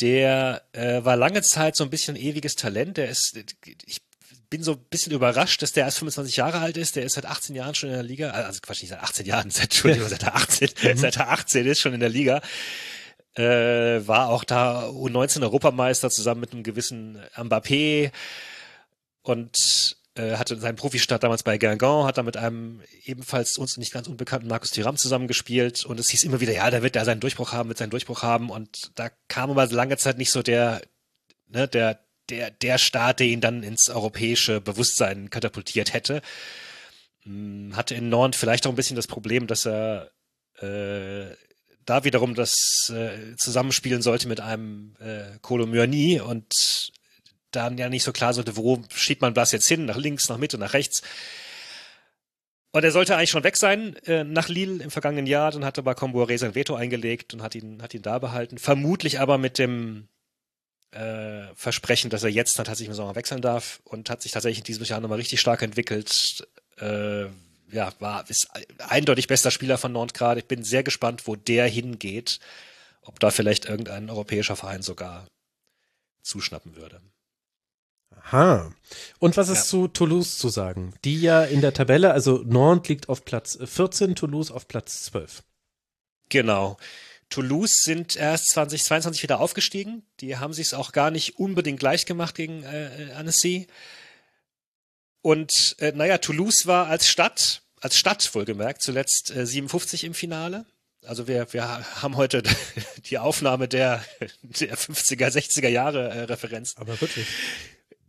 Der äh, war lange Zeit so ein bisschen ein ewiges Talent. Der ist, ich bin so ein bisschen überrascht, dass der erst 25 Jahre alt ist. Der ist seit 18 Jahren schon in der Liga. Also Quatsch, nicht seit 18 Jahren, seit, Entschuldigung, seit er 18, mhm. seit er 18 ist schon in der Liga äh, war auch da U19 Europameister zusammen mit einem gewissen Mbappé und äh, hatte seinen Profistart damals bei Guingamp, hat da mit einem ebenfalls uns nicht ganz unbekannten Markus Thuram zusammengespielt und es hieß immer wieder, ja, der wird da seinen Durchbruch haben, wird seinen Durchbruch haben und da kam aber lange Zeit nicht so der, ne, der, der, der Start, der ihn dann ins europäische Bewusstsein katapultiert hätte. Hm, hatte in Nantes vielleicht auch ein bisschen das Problem, dass er äh, da wiederum das äh, zusammenspielen sollte mit einem äh, Kolo Myani und dann ja nicht so klar sollte, wo schiebt man das jetzt hin, nach links, nach Mitte, nach rechts. Und er sollte eigentlich schon weg sein äh, nach Lille im vergangenen Jahr, dann hat aber Comboiré sein Veto eingelegt und hat ihn, hat ihn da behalten. Vermutlich aber mit dem äh, Versprechen, dass er jetzt tatsächlich im Sommer wechseln darf und hat sich tatsächlich in diesem Jahr nochmal richtig stark entwickelt. Äh, ja, war ist eindeutig bester Spieler von Nantes gerade. Ich bin sehr gespannt, wo der hingeht. Ob da vielleicht irgendein europäischer Verein sogar zuschnappen würde. Aha. Und was ist ja. zu Toulouse zu sagen? Die ja in der Tabelle, also Nantes liegt auf Platz 14, Toulouse auf Platz 12. Genau. Toulouse sind erst 2022 wieder aufgestiegen. Die haben sich es auch gar nicht unbedingt gleich gemacht gegen äh, Annecy. Und äh, naja, Toulouse war als Stadt, als Stadt wohlgemerkt, zuletzt äh, 57 im Finale. Also wir, wir haben heute die Aufnahme der, der 50er, 60er Jahre äh, Referenz. Aber wirklich.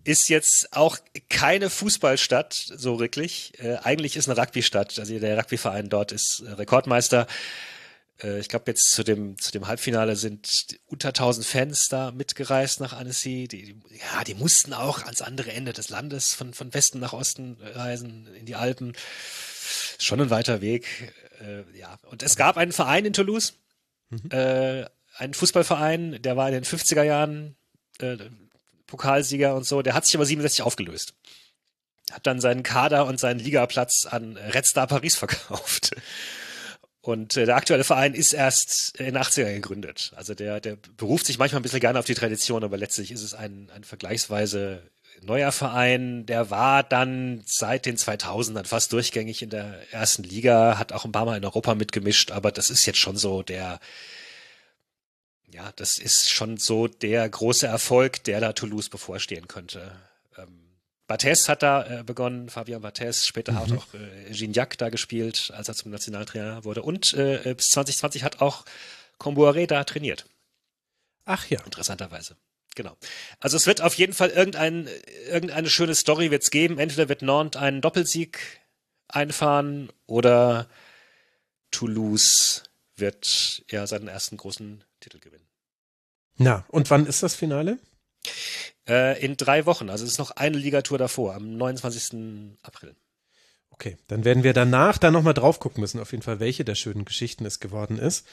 Ist jetzt auch keine Fußballstadt, so wirklich. Äh, eigentlich ist eine Rugby-Stadt. Also der Rugbyverein dort ist äh, Rekordmeister. Äh, ich glaube, jetzt zu dem, zu dem Halbfinale sind unter 1000 Fans da mitgereist nach Annecy. Die, die, ja, die mussten auch ans andere Ende des Landes von, von Westen nach Osten reisen, in die Alpen. Schon ein weiter Weg. Äh, ja, und es gab einen Verein in Toulouse, mhm. äh, einen Fußballverein, der war in den 50er Jahren äh, Pokalsieger und so. Der hat sich aber 67 aufgelöst. Hat dann seinen Kader und seinen Ligaplatz an Red Star Paris verkauft. Und äh, der aktuelle Verein ist erst in den 80er gegründet. Also der, der beruft sich manchmal ein bisschen gerne auf die Tradition, aber letztlich ist es ein, ein vergleichsweise neuer Verein. Der war dann seit den 2000ern fast durchgängig in der ersten Liga, hat auch ein paar Mal in Europa mitgemischt, aber das ist jetzt schon so der, ja, das ist schon so der große Erfolg, der da Toulouse bevorstehen könnte. Ähm, Barthez hat da äh, begonnen, Fabian Barthez, später mhm. hat auch äh, Gignac da gespielt, als er zum Nationaltrainer wurde. Und äh, bis 2020 hat auch Comboiré da trainiert. Ach ja. Interessanterweise. Genau. Also es wird auf jeden Fall irgendein, irgendeine schöne Story wird's geben. Entweder wird Nantes einen Doppelsieg einfahren oder Toulouse wird er seinen ersten großen Titel gewinnen. Na, und wann ist das Finale? Äh, in drei Wochen, also es ist noch eine Ligatour davor, am 29. April. Okay, dann werden wir danach da nochmal drauf gucken müssen, auf jeden Fall, welche der schönen Geschichten es geworden ist.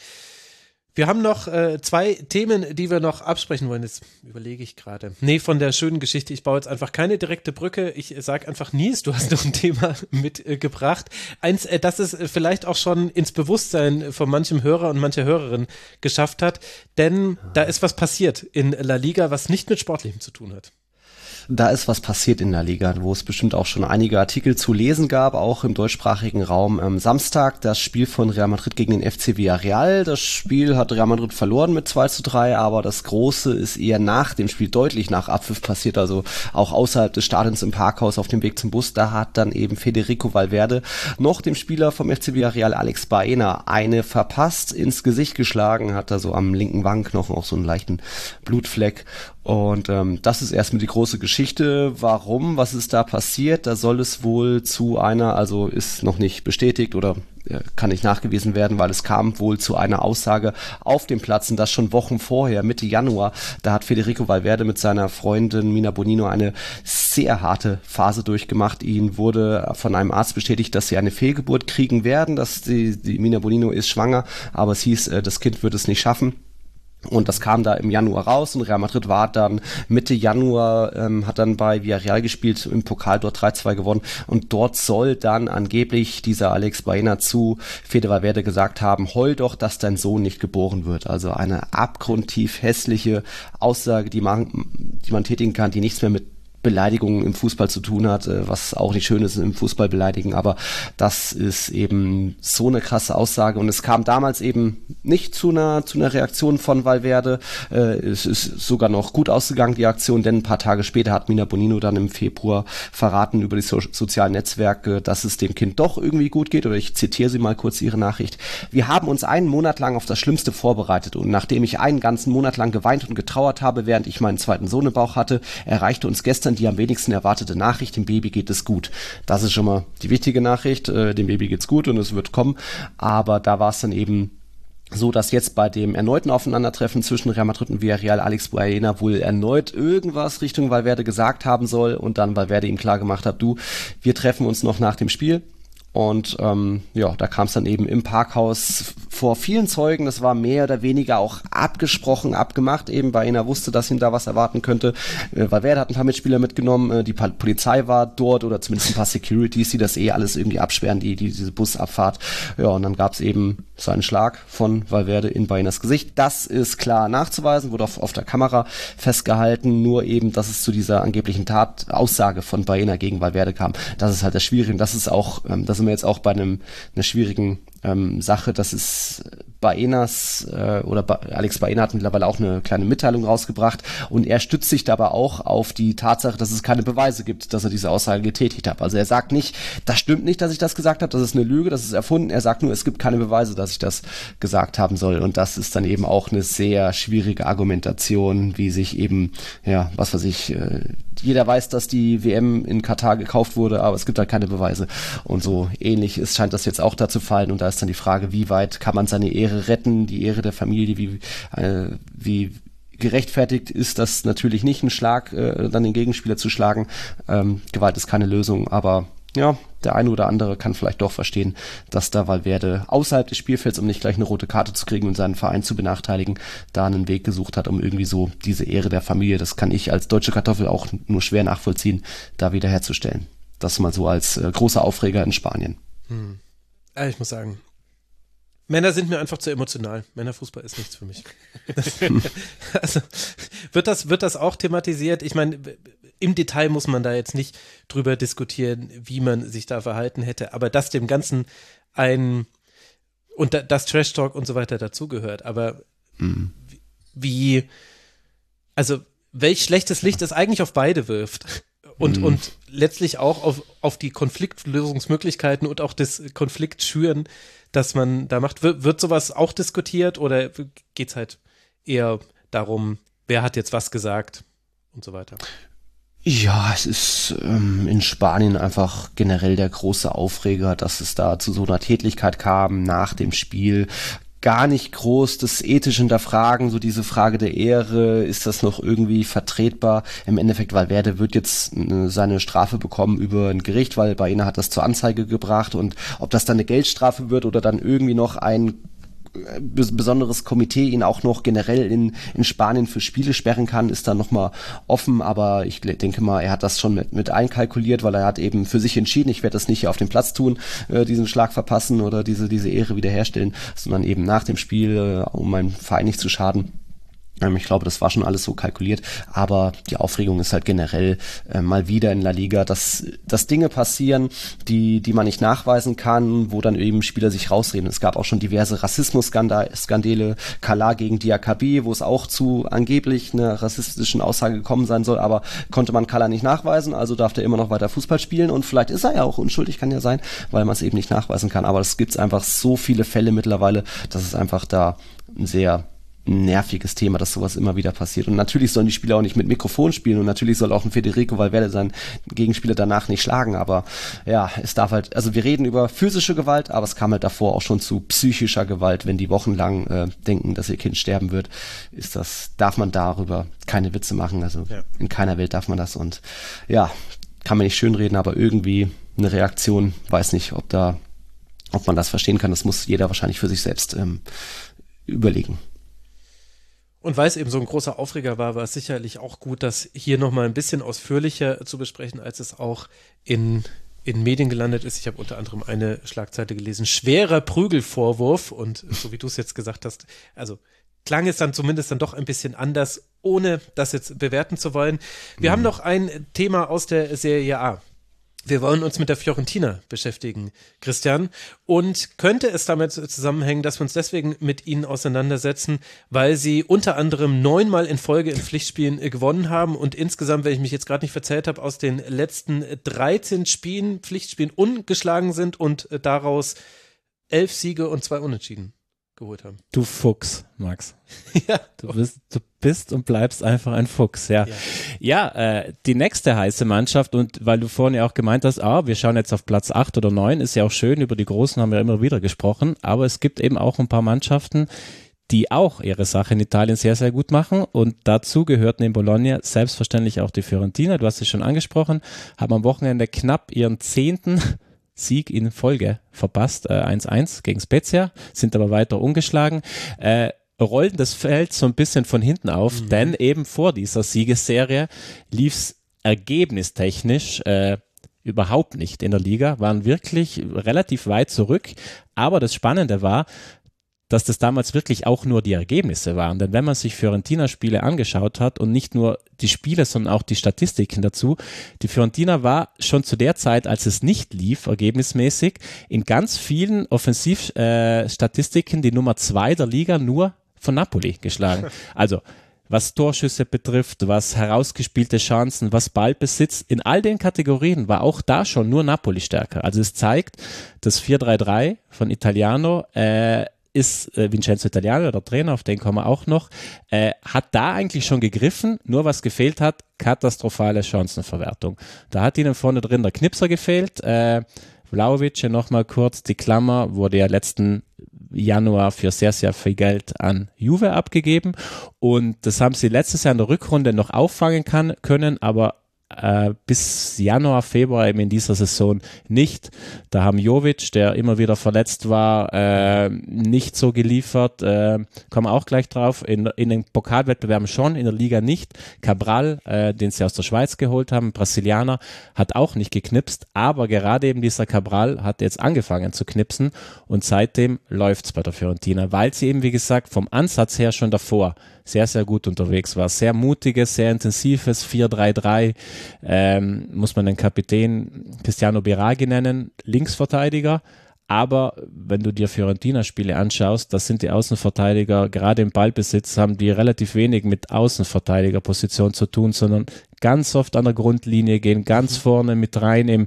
Wir haben noch äh, zwei Themen, die wir noch absprechen wollen. Jetzt überlege ich gerade. Nee, von der schönen Geschichte. Ich baue jetzt einfach keine direkte Brücke. Ich sag einfach Nies, du hast noch ein Thema mitgebracht. Äh, Eins, äh, das es vielleicht auch schon ins Bewusstsein von manchem Hörer und mancher Hörerin geschafft hat. Denn da ist was passiert in La Liga, was nicht mit Sportlichem zu tun hat da ist was passiert in der Liga, wo es bestimmt auch schon einige Artikel zu lesen gab, auch im deutschsprachigen Raum. Am Samstag das Spiel von Real Madrid gegen den FC Villarreal. Das Spiel hat Real Madrid verloren mit 2 zu 3, aber das Große ist eher nach dem Spiel deutlich nach Abpfiff passiert, also auch außerhalb des Stadions im Parkhaus auf dem Weg zum Bus. Da hat dann eben Federico Valverde noch dem Spieler vom FC Villarreal Alex Baena eine verpasst, ins Gesicht geschlagen, hat da so am linken Wangenknochen auch so einen leichten Blutfleck und ähm, das ist erstmal die große Geschichte. Warum? Was ist da passiert? Da soll es wohl zu einer, also ist noch nicht bestätigt oder äh, kann nicht nachgewiesen werden, weil es kam wohl zu einer Aussage auf dem Platz und das schon Wochen vorher, Mitte Januar. Da hat Federico Valverde mit seiner Freundin Mina Bonino eine sehr harte Phase durchgemacht. Ihnen wurde von einem Arzt bestätigt, dass sie eine Fehlgeburt kriegen werden, dass die, die Mina Bonino ist schwanger, aber es hieß, äh, das Kind wird es nicht schaffen. Und das kam da im Januar raus und Real Madrid war dann Mitte Januar, ähm, hat dann bei Villarreal gespielt, im Pokal dort 3-2 gewonnen und dort soll dann angeblich dieser Alex Baena zu Fede Valverde gesagt haben, heul doch, dass dein Sohn nicht geboren wird. Also eine abgrundtief hässliche Aussage, die man, die man tätigen kann, die nichts mehr mit Beleidigungen im Fußball zu tun hat, äh, was auch nicht schön ist im Fußball beleidigen, aber das ist eben so eine krasse Aussage und es kam damals eben nicht zu einer zu einer Reaktion von Valverde. Äh, es ist sogar noch gut ausgegangen die Aktion, denn ein paar Tage später hat Mina Bonino dann im Februar verraten über die so sozialen Netzwerke, dass es dem Kind doch irgendwie gut geht oder ich zitiere sie mal kurz ihre Nachricht. Wir haben uns einen Monat lang auf das Schlimmste vorbereitet und nachdem ich einen ganzen Monat lang geweint und getrauert habe, während ich meinen zweiten Sohn im Bauch hatte, erreichte uns gestern die am wenigsten erwartete Nachricht, dem Baby geht es gut. Das ist schon mal die wichtige Nachricht, äh, dem Baby geht's gut und es wird kommen. Aber da war es dann eben so dass jetzt bei dem erneuten Aufeinandertreffen zwischen Real Madrid und Villarreal Alex Baena wohl erneut irgendwas Richtung Valverde gesagt haben soll und dann Valverde ihm klar gemacht hat, du, wir treffen uns noch nach dem Spiel und ähm, ja, da kam es dann eben im Parkhaus vor vielen Zeugen. Das war mehr oder weniger auch abgesprochen, abgemacht, eben weil er wusste, dass ihn da was erwarten könnte. Äh, Valverde hat ein paar Mitspieler mitgenommen, äh, die Polizei war dort oder zumindest ein paar Securities, die das eh alles irgendwie absperren, die, die diese Busabfahrt. Ja, und dann gab es eben so einen Schlag von Valverde in Bainas Gesicht. Das ist klar nachzuweisen, wurde auf, auf der Kamera festgehalten, nur eben, dass es zu dieser angeblichen Tataussage von Baena gegen Valverde kam. Das ist halt das Schwierige. Das ist auch, ähm, das sind wir jetzt auch bei einem, einer schwierigen ähm, Sache, dass es Baenas äh, oder ba Alex Baena hat mittlerweile auch eine kleine Mitteilung rausgebracht und er stützt sich dabei auch auf die Tatsache, dass es keine Beweise gibt, dass er diese Aussage getätigt hat. Also er sagt nicht, das stimmt nicht, dass ich das gesagt habe, das ist eine Lüge, das ist erfunden. Er sagt nur, es gibt keine Beweise, dass ich das gesagt haben soll und das ist dann eben auch eine sehr schwierige Argumentation, wie sich eben, ja, was weiß ich, äh, jeder weiß, dass die WM in Katar gekauft wurde, aber es gibt halt keine Beweise. Und so ähnlich ist, scheint das jetzt auch da zu fallen. Und da ist dann die Frage, wie weit kann man seine Ehre retten, die Ehre der Familie, wie, äh, wie gerechtfertigt ist das natürlich nicht, einen Schlag, äh, dann den Gegenspieler zu schlagen. Ähm, Gewalt ist keine Lösung, aber ja, der eine oder andere kann vielleicht doch verstehen, dass da Valverde außerhalb des Spielfelds, um nicht gleich eine rote Karte zu kriegen und seinen Verein zu benachteiligen, da einen Weg gesucht hat, um irgendwie so diese Ehre der Familie, das kann ich als deutsche Kartoffel auch nur schwer nachvollziehen, da wiederherzustellen. Das mal so als äh, großer Aufreger in Spanien. Hm. Ja, ich muss sagen, Männer sind mir einfach zu emotional. Männerfußball ist nichts für mich. also wird das, wird das auch thematisiert? Ich meine, im Detail muss man da jetzt nicht drüber diskutieren, wie man sich da verhalten hätte, aber dass dem Ganzen ein und da, das Trash Talk und so weiter dazugehört, aber mhm. wie, also welch schlechtes Licht es eigentlich auf beide wirft und, mhm. und letztlich auch auf, auf die Konfliktlösungsmöglichkeiten und auch das Konfliktschüren, das man da macht. Wird, wird sowas auch diskutiert oder geht's halt eher darum, wer hat jetzt was gesagt und so weiter? Ja, es ist ähm, in Spanien einfach generell der große Aufreger, dass es da zu so einer Tätlichkeit kam nach dem Spiel gar nicht groß das ethisch hinterfragen, so diese Frage der Ehre, ist das noch irgendwie vertretbar? Im Endeffekt, Valverde wird jetzt äh, seine Strafe bekommen über ein Gericht, weil Baena hat das zur Anzeige gebracht und ob das dann eine Geldstrafe wird oder dann irgendwie noch ein besonderes Komitee ihn auch noch generell in, in Spanien für Spiele sperren kann, ist da nochmal offen, aber ich denke mal, er hat das schon mit, mit einkalkuliert, weil er hat eben für sich entschieden, ich werde das nicht auf dem Platz tun, äh, diesen Schlag verpassen oder diese, diese Ehre wiederherstellen, sondern eben nach dem Spiel, äh, um meinem Verein nicht zu schaden ich glaube, das war schon alles so kalkuliert, aber die Aufregung ist halt generell äh, mal wieder in La Liga, dass, dass Dinge passieren, die, die man nicht nachweisen kann, wo dann eben Spieler sich rausreden. Es gab auch schon diverse Rassismus-Skandale, Kala gegen Diakabi, wo es auch zu angeblich einer rassistischen Aussage gekommen sein soll, aber konnte man Kala nicht nachweisen, also darf der immer noch weiter Fußball spielen. Und vielleicht ist er ja auch unschuldig, kann ja sein, weil man es eben nicht nachweisen kann, aber es gibt einfach so viele Fälle mittlerweile, dass es einfach da sehr nerviges Thema, dass sowas immer wieder passiert. Und natürlich sollen die Spieler auch nicht mit Mikrofon spielen und natürlich soll auch ein Federico Valverde seinen Gegenspieler danach nicht schlagen. Aber ja, es darf halt, also wir reden über physische Gewalt, aber es kam halt davor auch schon zu psychischer Gewalt. Wenn die wochenlang äh, denken, dass ihr Kind sterben wird, ist das, darf man darüber keine Witze machen. Also ja. in keiner Welt darf man das. Und ja, kann man nicht schönreden, aber irgendwie eine Reaktion, weiß nicht, ob da, ob man das verstehen kann. Das muss jeder wahrscheinlich für sich selbst ähm, überlegen. Und weil es eben so ein großer Aufreger war, war es sicherlich auch gut, das hier nochmal ein bisschen ausführlicher zu besprechen, als es auch in, in Medien gelandet ist. Ich habe unter anderem eine Schlagzeile gelesen, schwerer Prügelvorwurf. Und so wie du es jetzt gesagt hast, also klang es dann zumindest dann doch ein bisschen anders, ohne das jetzt bewerten zu wollen. Wir mhm. haben noch ein Thema aus der Serie A. Wir wollen uns mit der Fiorentina beschäftigen, Christian. Und könnte es damit zusammenhängen, dass wir uns deswegen mit ihnen auseinandersetzen, weil sie unter anderem neunmal in Folge in Pflichtspielen äh, gewonnen haben und insgesamt, wenn ich mich jetzt gerade nicht verzählt habe, aus den letzten 13 Spielen, Pflichtspielen ungeschlagen sind und äh, daraus elf Siege und zwei Unentschieden geholt haben. Du Fuchs, Max. ja. Du bist, du bist und bleibst einfach ein Fuchs, ja. Ja, ja äh, die nächste heiße Mannschaft und weil du vorhin ja auch gemeint hast, ah, wir schauen jetzt auf Platz 8 oder 9, ist ja auch schön, über die Großen haben wir immer wieder gesprochen, aber es gibt eben auch ein paar Mannschaften, die auch ihre Sache in Italien sehr, sehr gut machen. Und dazu gehört neben Bologna selbstverständlich auch die Fiorentina. Du hast es schon angesprochen, haben am Wochenende knapp ihren zehnten Sieg in Folge verpasst, 1-1 äh, gegen Spezia, sind aber weiter ungeschlagen. Äh, rollen das Feld so ein bisschen von hinten auf, mhm. denn eben vor dieser Siegesserie lief es ergebnistechnisch äh, überhaupt nicht in der Liga, waren wirklich relativ weit zurück. Aber das Spannende war, dass das damals wirklich auch nur die Ergebnisse waren. Denn wenn man sich Fiorentina-Spiele angeschaut hat und nicht nur die Spiele, sondern auch die Statistiken dazu, die Fiorentina war schon zu der Zeit, als es nicht lief, ergebnismäßig, in ganz vielen Offensivstatistiken äh, die Nummer zwei der Liga nur von Napoli geschlagen. Also was Torschüsse betrifft, was herausgespielte Chancen, was Ballbesitz, in all den Kategorien war auch da schon nur Napoli stärker. Also es zeigt, das 4-3-3 von Italiano äh, ist äh, Vincenzo Italiano, der Trainer, auf den kommen wir auch noch, äh, hat da eigentlich schon gegriffen, nur was gefehlt hat, katastrophale Chancenverwertung. Da hat ihnen vorne drin der Knipser gefehlt, äh, Vlaovic, nochmal kurz, die Klammer wurde ja letzten Januar für sehr, sehr viel Geld an Juve abgegeben und das haben sie letztes Jahr in der Rückrunde noch auffangen kann, können, aber äh, bis Januar, Februar eben in dieser Saison nicht. Da haben Jovic, der immer wieder verletzt war, äh, nicht so geliefert. Äh, kommen wir auch gleich drauf. In, in den Pokalwettbewerben schon, in der Liga nicht. Cabral, äh, den sie aus der Schweiz geholt haben, Brasilianer, hat auch nicht geknipst. Aber gerade eben dieser Cabral hat jetzt angefangen zu knipsen und seitdem läuft's bei der Fiorentina, weil sie eben, wie gesagt, vom Ansatz her schon davor sehr, sehr gut unterwegs war. Sehr mutiges, sehr intensives 4-3-3. Ähm, muss man den Kapitän Cristiano Biraghi nennen, Linksverteidiger. Aber wenn du dir Fiorentina-Spiele anschaust, das sind die Außenverteidiger, gerade im Ballbesitz haben die relativ wenig mit Außenverteidigerposition zu tun, sondern ganz oft an der Grundlinie gehen, ganz mhm. vorne mit rein. Im,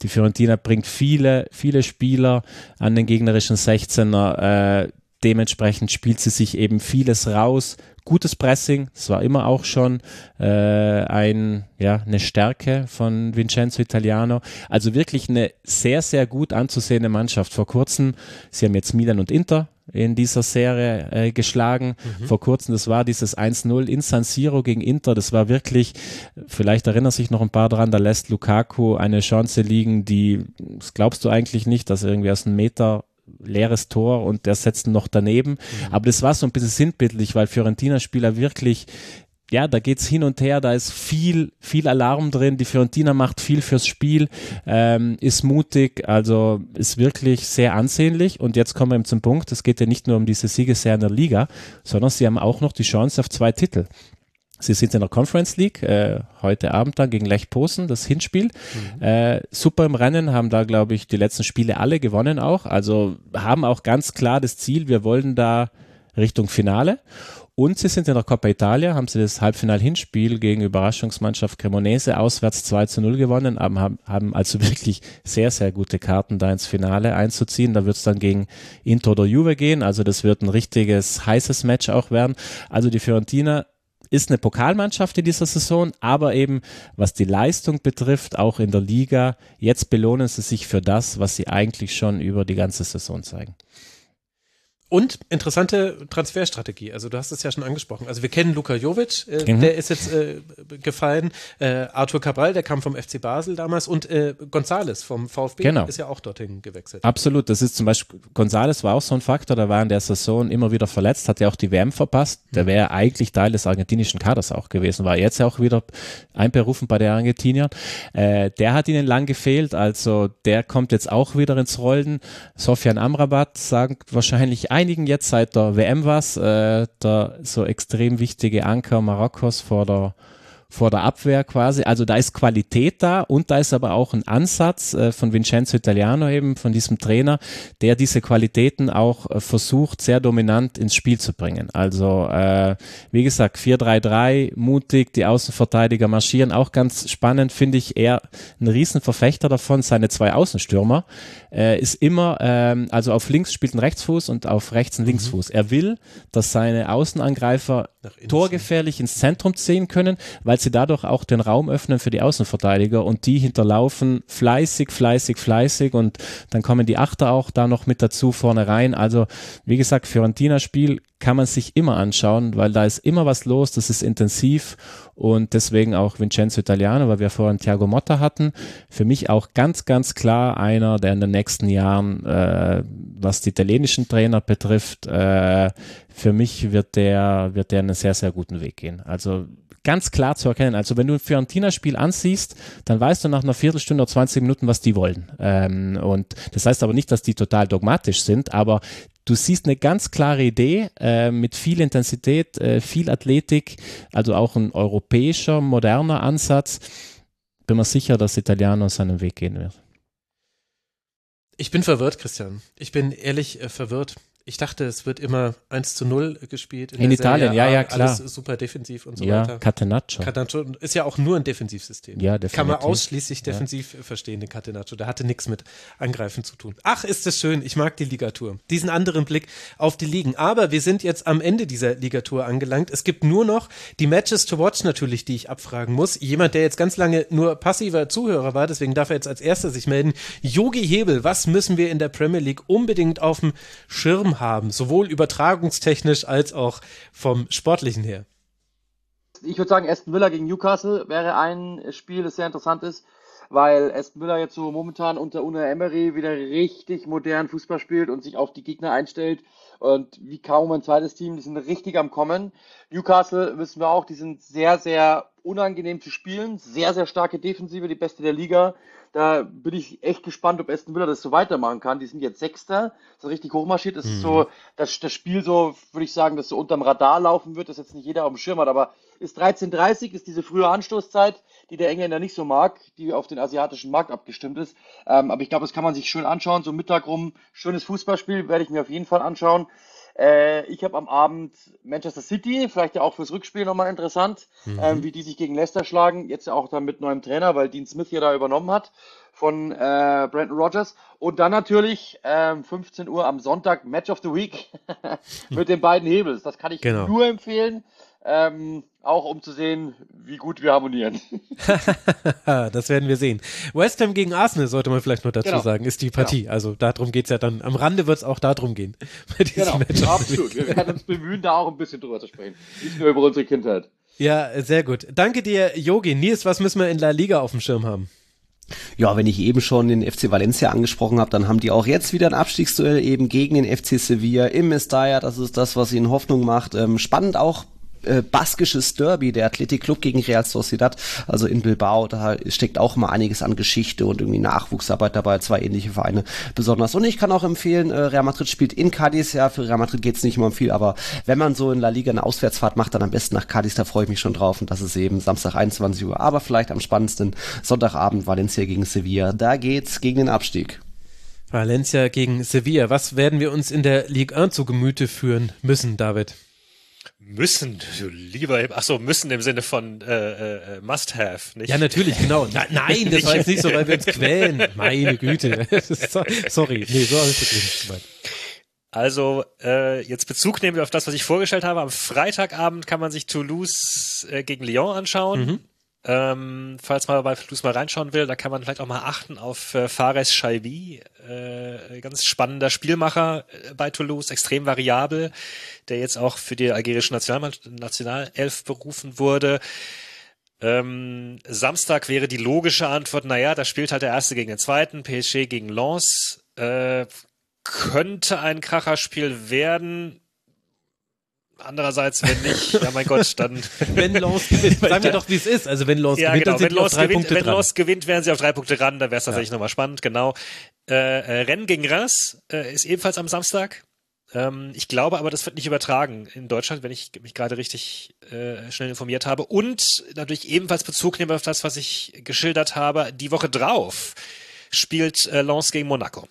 die Fiorentina bringt viele, viele Spieler an den gegnerischen 16er. Äh, dementsprechend spielt sie sich eben vieles raus, gutes Pressing, das war immer auch schon äh, ein, ja, eine Stärke von Vincenzo Italiano. Also wirklich eine sehr, sehr gut anzusehende Mannschaft. Vor kurzem, sie haben jetzt Milan und Inter in dieser Serie äh, geschlagen. Mhm. Vor kurzem, das war dieses 1-0 in San Siro gegen Inter. Das war wirklich, vielleicht erinnern sich noch ein paar dran, da lässt Lukaku eine Chance liegen, die, das glaubst du eigentlich nicht, dass irgendwie aus einem Meter leeres Tor und der setzt noch daneben. Mhm. Aber das war so ein bisschen sinnbildlich, weil Fiorentina-Spieler wirklich ja, da geht's hin und her, da ist viel, viel Alarm drin. Die Fiorentina macht viel fürs Spiel, ähm, ist mutig, also ist wirklich sehr ansehnlich. Und jetzt kommen wir eben zum Punkt, es geht ja nicht nur um diese Siegesserie in der Liga, sondern sie haben auch noch die Chance auf zwei Titel. Sie sind in der Conference League, äh, heute Abend dann gegen Lech Posen, das Hinspiel. Mhm. Äh, super im Rennen, haben da, glaube ich, die letzten Spiele alle gewonnen auch. Also haben auch ganz klar das Ziel, wir wollen da Richtung Finale. Und sie sind in der Coppa Italia, haben sie das Halbfinal-Hinspiel gegen Überraschungsmannschaft Cremonese auswärts 2 zu 0 gewonnen, haben, haben also wirklich sehr, sehr gute Karten da ins Finale einzuziehen. Da wird es dann gegen Inter oder Juve gehen, also das wird ein richtiges heißes Match auch werden. Also die Fiorentina ist eine Pokalmannschaft in dieser Saison, aber eben was die Leistung betrifft, auch in der Liga, jetzt belohnen sie sich für das, was sie eigentlich schon über die ganze Saison zeigen. Und interessante Transferstrategie. Also du hast es ja schon angesprochen. Also wir kennen Luka Jovic, äh, mhm. der ist jetzt äh, gefallen. Äh, Arthur Cabral, der kam vom FC Basel damals und äh, Gonzales vom VfB genau. ist ja auch dorthin gewechselt. Absolut. Das ist zum Beispiel, Gonzales war auch so ein Faktor, der war in der Saison immer wieder verletzt, hat ja auch die WM verpasst. Der mhm. wäre eigentlich Teil des argentinischen Kaders auch gewesen, war jetzt ja auch wieder einberufen bei der Argentinier. Äh, der hat ihnen lang gefehlt, also der kommt jetzt auch wieder ins Rollen. Sofian Amrabat sagt wahrscheinlich ein einigen jetzt seit der WM was, äh, der so extrem wichtige Anker Marokkos vor der vor der Abwehr quasi. Also da ist Qualität da und da ist aber auch ein Ansatz äh, von Vincenzo Italiano eben, von diesem Trainer, der diese Qualitäten auch äh, versucht, sehr dominant ins Spiel zu bringen. Also äh, wie gesagt, 4-3-3, mutig, die Außenverteidiger marschieren. Auch ganz spannend finde ich er ein Riesenverfechter davon, seine zwei Außenstürmer. Äh, ist immer, ähm, also auf links spielt ein Rechtsfuß und auf rechts ein mhm. Linksfuß. Mhm. Er will, dass seine Außenangreifer torgefährlich ins Zentrum ziehen können, weil sie dadurch auch den Raum öffnen für die Außenverteidiger und die hinterlaufen fleißig, fleißig, fleißig und dann kommen die Achter auch da noch mit dazu vorne rein. Also wie gesagt, Fiorentina-Spiel kann man sich immer anschauen, weil da ist immer was los, das ist intensiv und deswegen auch Vincenzo Italiano, weil wir vorhin Thiago Motta hatten, für mich auch ganz, ganz klar einer, der in den nächsten Jahren, äh, was die italienischen Trainer betrifft, äh, für mich wird der, wird der einen sehr, sehr guten Weg gehen. Also ganz klar zu erkennen. Also wenn du ein Fiorentina-Spiel ansiehst, dann weißt du nach einer Viertelstunde oder 20 Minuten, was die wollen. Ähm, und das heißt aber nicht, dass die total dogmatisch sind, aber du siehst eine ganz klare Idee äh, mit viel Intensität, äh, viel Athletik, also auch ein europäischer, moderner Ansatz. Bin mir sicher, dass Italiano seinen Weg gehen wird. Ich bin verwirrt, Christian. Ich bin ehrlich äh, verwirrt ich dachte, es wird immer 1 zu 0 gespielt. In, in Italien, Serie. ja, ja, klar. Alles super defensiv und so ja, weiter. Catenaccio. Catenaccio ist ja auch nur ein Defensivsystem. Ja, definitiv. Kann man ausschließlich defensiv ja. verstehen, den Catenaccio. Der hatte nichts mit Angreifen zu tun. Ach, ist das schön. Ich mag die Ligatur. Diesen anderen Blick auf die Ligen. Aber wir sind jetzt am Ende dieser Ligatur angelangt. Es gibt nur noch die Matches to watch natürlich, die ich abfragen muss. Jemand, der jetzt ganz lange nur passiver Zuhörer war, deswegen darf er jetzt als erster sich melden. Yogi Hebel, was müssen wir in der Premier League unbedingt auf dem Schirm haben, sowohl übertragungstechnisch als auch vom sportlichen her? Ich würde sagen, Aston Villa gegen Newcastle wäre ein Spiel, das sehr interessant ist, weil Aston Villa jetzt so momentan unter Una Emery wieder richtig modern Fußball spielt und sich auf die Gegner einstellt und wie kaum ein zweites Team, die sind richtig am Kommen. Newcastle wissen wir auch, die sind sehr, sehr unangenehm zu spielen, sehr, sehr starke Defensive, die beste der Liga. Da bin ich echt gespannt, ob Aston Villa das so weitermachen kann. Die sind jetzt Sechster, so richtig hochmarschiert. Das mhm. ist so das, das Spiel so, würde ich sagen, das so unterm Radar laufen wird, das jetzt nicht jeder auf dem Schirm hat, aber ist 13.30 ist diese frühe Anstoßzeit, die der Engländer nicht so mag, die auf den asiatischen Markt abgestimmt ist. Ähm, aber ich glaube, das kann man sich schön anschauen, so Mittag rum, schönes Fußballspiel, werde ich mir auf jeden Fall anschauen. Äh, ich habe am Abend Manchester City, vielleicht ja auch fürs Rückspiel nochmal interessant, mhm. ähm, wie die sich gegen Leicester schlagen. Jetzt ja auch dann mit neuem Trainer, weil Dean Smith ja da übernommen hat von äh, Brandon Rogers. Und dann natürlich ähm, 15 Uhr am Sonntag Match of the Week mit den beiden Hebels. Das kann ich genau. nur empfehlen. Ähm, auch um zu sehen, wie gut wir harmonieren. das werden wir sehen. West Ham gegen Arsenal sollte man vielleicht noch dazu Genau. sagen, ist die Partie. Also darum geht's ja dann. Am Rande wird es auch darum gehen. Bei diesem Genau, Match. absolut. Wir werden uns bemühen, da auch ein bisschen drüber zu sprechen. Nicht nur über unsere Kindheit. Ja, sehr gut. Danke dir, Yogi. Nils, was müssen wir in La Liga auf dem Schirm haben? Ja, wenn ich eben schon den FC Valencia angesprochen habe, dann haben die auch jetzt wieder ein Abstiegsduell eben gegen den FC Sevilla im Mestalla. Das ist das, was ihnen Hoffnung macht. Ähm, spannend auch äh, baskisches Derby, der Athletic Club gegen Real Sociedad, also in Bilbao, da steckt auch mal einiges an Geschichte und irgendwie Nachwuchsarbeit dabei, zwei ähnliche Vereine besonders. Und ich kann auch empfehlen, äh, Real Madrid spielt in Cadiz, ja, für Real Madrid geht's nicht immer um viel, aber wenn man so in La Liga eine Auswärtsfahrt macht, dann am besten nach Cadiz, da freue ich mich schon drauf und das ist eben Samstag 21 Uhr, aber vielleicht am spannendsten Sonntagabend Valencia gegen Sevilla, da geht's gegen den Abstieg. Valencia gegen Sevilla. Was werden wir uns in der Ligue 1 zu Gemüte führen müssen, David? Müssen, lieber, ach so, müssen im Sinne von äh, äh, must have, nicht? Ja, natürlich, genau. Na, nein, das war jetzt nicht so, weil wir uns quälen. Meine Güte. So- Sorry, nee, so habe ich das nicht gemeint. Also äh, jetzt Bezug nehmen wir auf das, was ich vorgestellt habe. Am Freitagabend kann man sich Toulouse äh, gegen Lyon anschauen. Ähm, falls man bei Toulouse mal reinschauen will, da kann man vielleicht auch mal achten auf äh, Fares Shaibi, äh, ganz spannender Spielmacher äh, bei Toulouse, extrem variabel, der jetzt auch für die algerische National Nationalelf berufen wurde. Ähm, Samstag wäre die logische Antwort, naja, da spielt halt der Erste gegen den Zweiten, PSG gegen Lens. Äh, könnte ein Kracherspiel werden. Andererseits, wenn nicht, ja mein Gott, dann Wenn Lens gewinnt, sagen wir doch, wie es ist. Also wenn Lens ja, gewinnt, genau. dann sind Wenn drei gewinnt, Punkte wenn dran. Los gewinnt, wären sie auf drei Punkte ran. Da wäre es tatsächlich nochmal spannend, genau. Äh, äh, Rennen gegen Reims äh, ist ebenfalls am Samstag. Ähm, ich glaube aber, das wird nicht übertragen in Deutschland, wenn ich mich gerade richtig äh, schnell informiert habe. Und natürlich ebenfalls Bezug nehmen auf das, was ich geschildert habe. Die Woche drauf spielt äh, Lens gegen Monaco.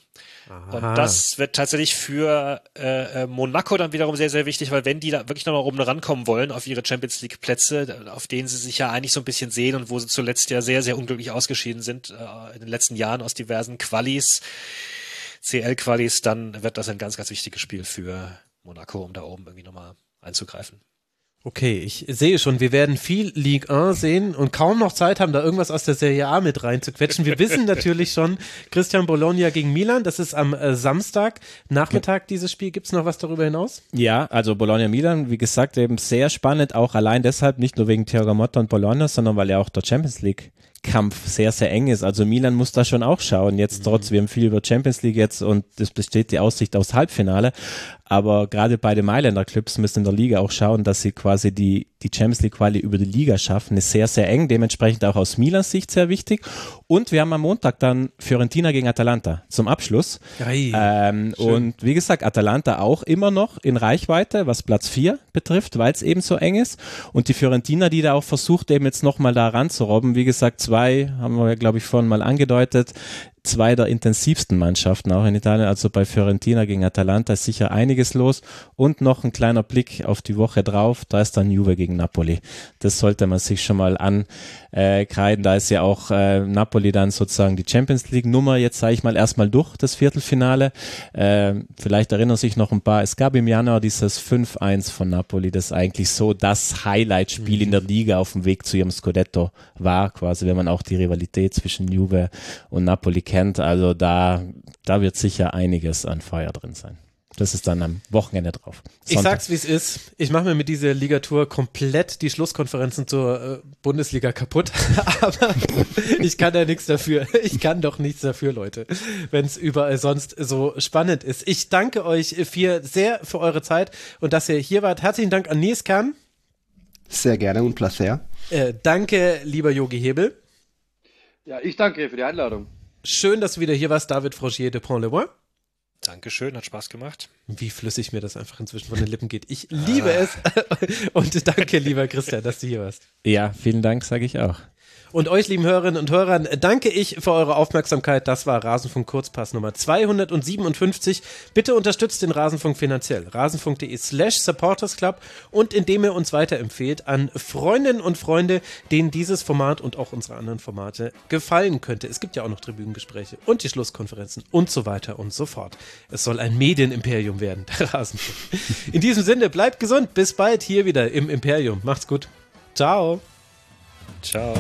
Und das wird tatsächlich für äh, äh, Monaco dann wiederum sehr, sehr wichtig, weil wenn die da wirklich nochmal oben rankommen wollen auf ihre Champions League Plätze, auf denen sie sich ja eigentlich so ein bisschen sehen und wo sie zuletzt ja sehr, sehr unglücklich ausgeschieden sind äh, in den letzten Jahren aus diversen Qualis, CL-Qualis, dann wird das ein ganz, ganz wichtiges Spiel für Monaco, um da oben irgendwie nochmal einzugreifen. Okay, ich sehe schon, wir werden viel Ligue 1 sehen und kaum noch Zeit haben, da irgendwas aus der Serie A mit reinzuquetschen. Wir wissen natürlich schon, Christian Bologna gegen Milan, das ist am äh, Samstag, Nachmittag dieses Spiel. Gibt's noch was darüber hinaus? Ja, also Bologna Milan, wie gesagt, eben sehr spannend, auch allein deshalb, nicht nur wegen Thiago Motta und Bologna, sondern weil ja auch der Champions League Kampf sehr, sehr eng ist. Also Milan muss da schon auch schauen. Jetzt trotz, wir haben viel über Champions League jetzt und es besteht die Aussicht aufs Halbfinale. Aber gerade beide Mailänder Clubs müssen in der Liga auch schauen, dass sie quasi die, die Champions League Quali über die Liga schaffen. Ist sehr, sehr eng. Dementsprechend auch aus Milans Sicht sehr wichtig. Und wir haben am Montag dann Fiorentina gegen Atalanta zum Abschluss. Ähm, und wie gesagt, Atalanta auch immer noch in Reichweite, was Platz 4 betrifft, weil es eben so eng ist. Und die Fiorentina, die da auch versucht, eben jetzt nochmal da ranzurobben. Wie gesagt, zwei haben wir, glaube ich, vorhin mal angedeutet. Zwei der intensivsten Mannschaften auch in Italien, also bei Fiorentina gegen Atalanta ist sicher einiges los. Und noch ein kleiner Blick auf die Woche drauf, da ist dann Juve gegen Napoli. Das sollte man sich schon mal ankreiden. Da ist ja auch äh, Napoli dann sozusagen die Champions League Nummer, jetzt sage ich mal erstmal durch das Viertelfinale. Äh, vielleicht erinnern sich noch ein paar, es gab im Januar dieses 5-1 von Napoli, das eigentlich so das Highlight-Spiel in der Liga auf dem Weg zu ihrem Scudetto war, quasi, wenn man auch die Rivalität zwischen Juve und Napoli kennt. Also da, da wird sicher einiges an Feuer drin sein. Das ist dann am Wochenende drauf. ich Sonntag. sag's wie es ist. Ich mache mir mit dieser Ligatur komplett die Schlusskonferenzen zur äh, Bundesliga kaputt. Aber ich kann ja nichts dafür. Ich kann doch nichts dafür, Leute, wenn es überall sonst so spannend ist. Ich danke euch vier sehr für eure Zeit und dass ihr hier wart. Herzlichen Dank an Nils Kahn. Sehr gerne und Placer. Äh, danke, lieber Yogi Hebel. Ja, ich danke für die Einladung. Schön, dass du wieder hier warst, David Frogier de Pont-le-Bois. Dankeschön, hat Spaß gemacht. Wie flüssig mir das einfach inzwischen von den Lippen geht. Ich liebe es. Und danke, lieber Christian, dass du hier warst. Ja, vielen Dank, sage ich auch. Und euch, lieben Hörerinnen und Hörern, danke ich für eure Aufmerksamkeit. Das war Rasenfunk Kurzpass Nummer 257. Bitte unterstützt den Rasenfunk finanziell. Rasenfunk.de slash supportersclub und indem ihr uns weiterempfehlt an Freundinnen und Freunde, denen dieses Format und auch unsere anderen Formate gefallen könnte. Es gibt ja auch noch Tribünengespräche und die Schlusskonferenzen und so weiter und so fort. Es soll ein Medienimperium werden, der Rasenfunk. In diesem Sinne, bleibt gesund. Bis bald hier wieder im Imperium. Macht's gut. Ciao. Ciao.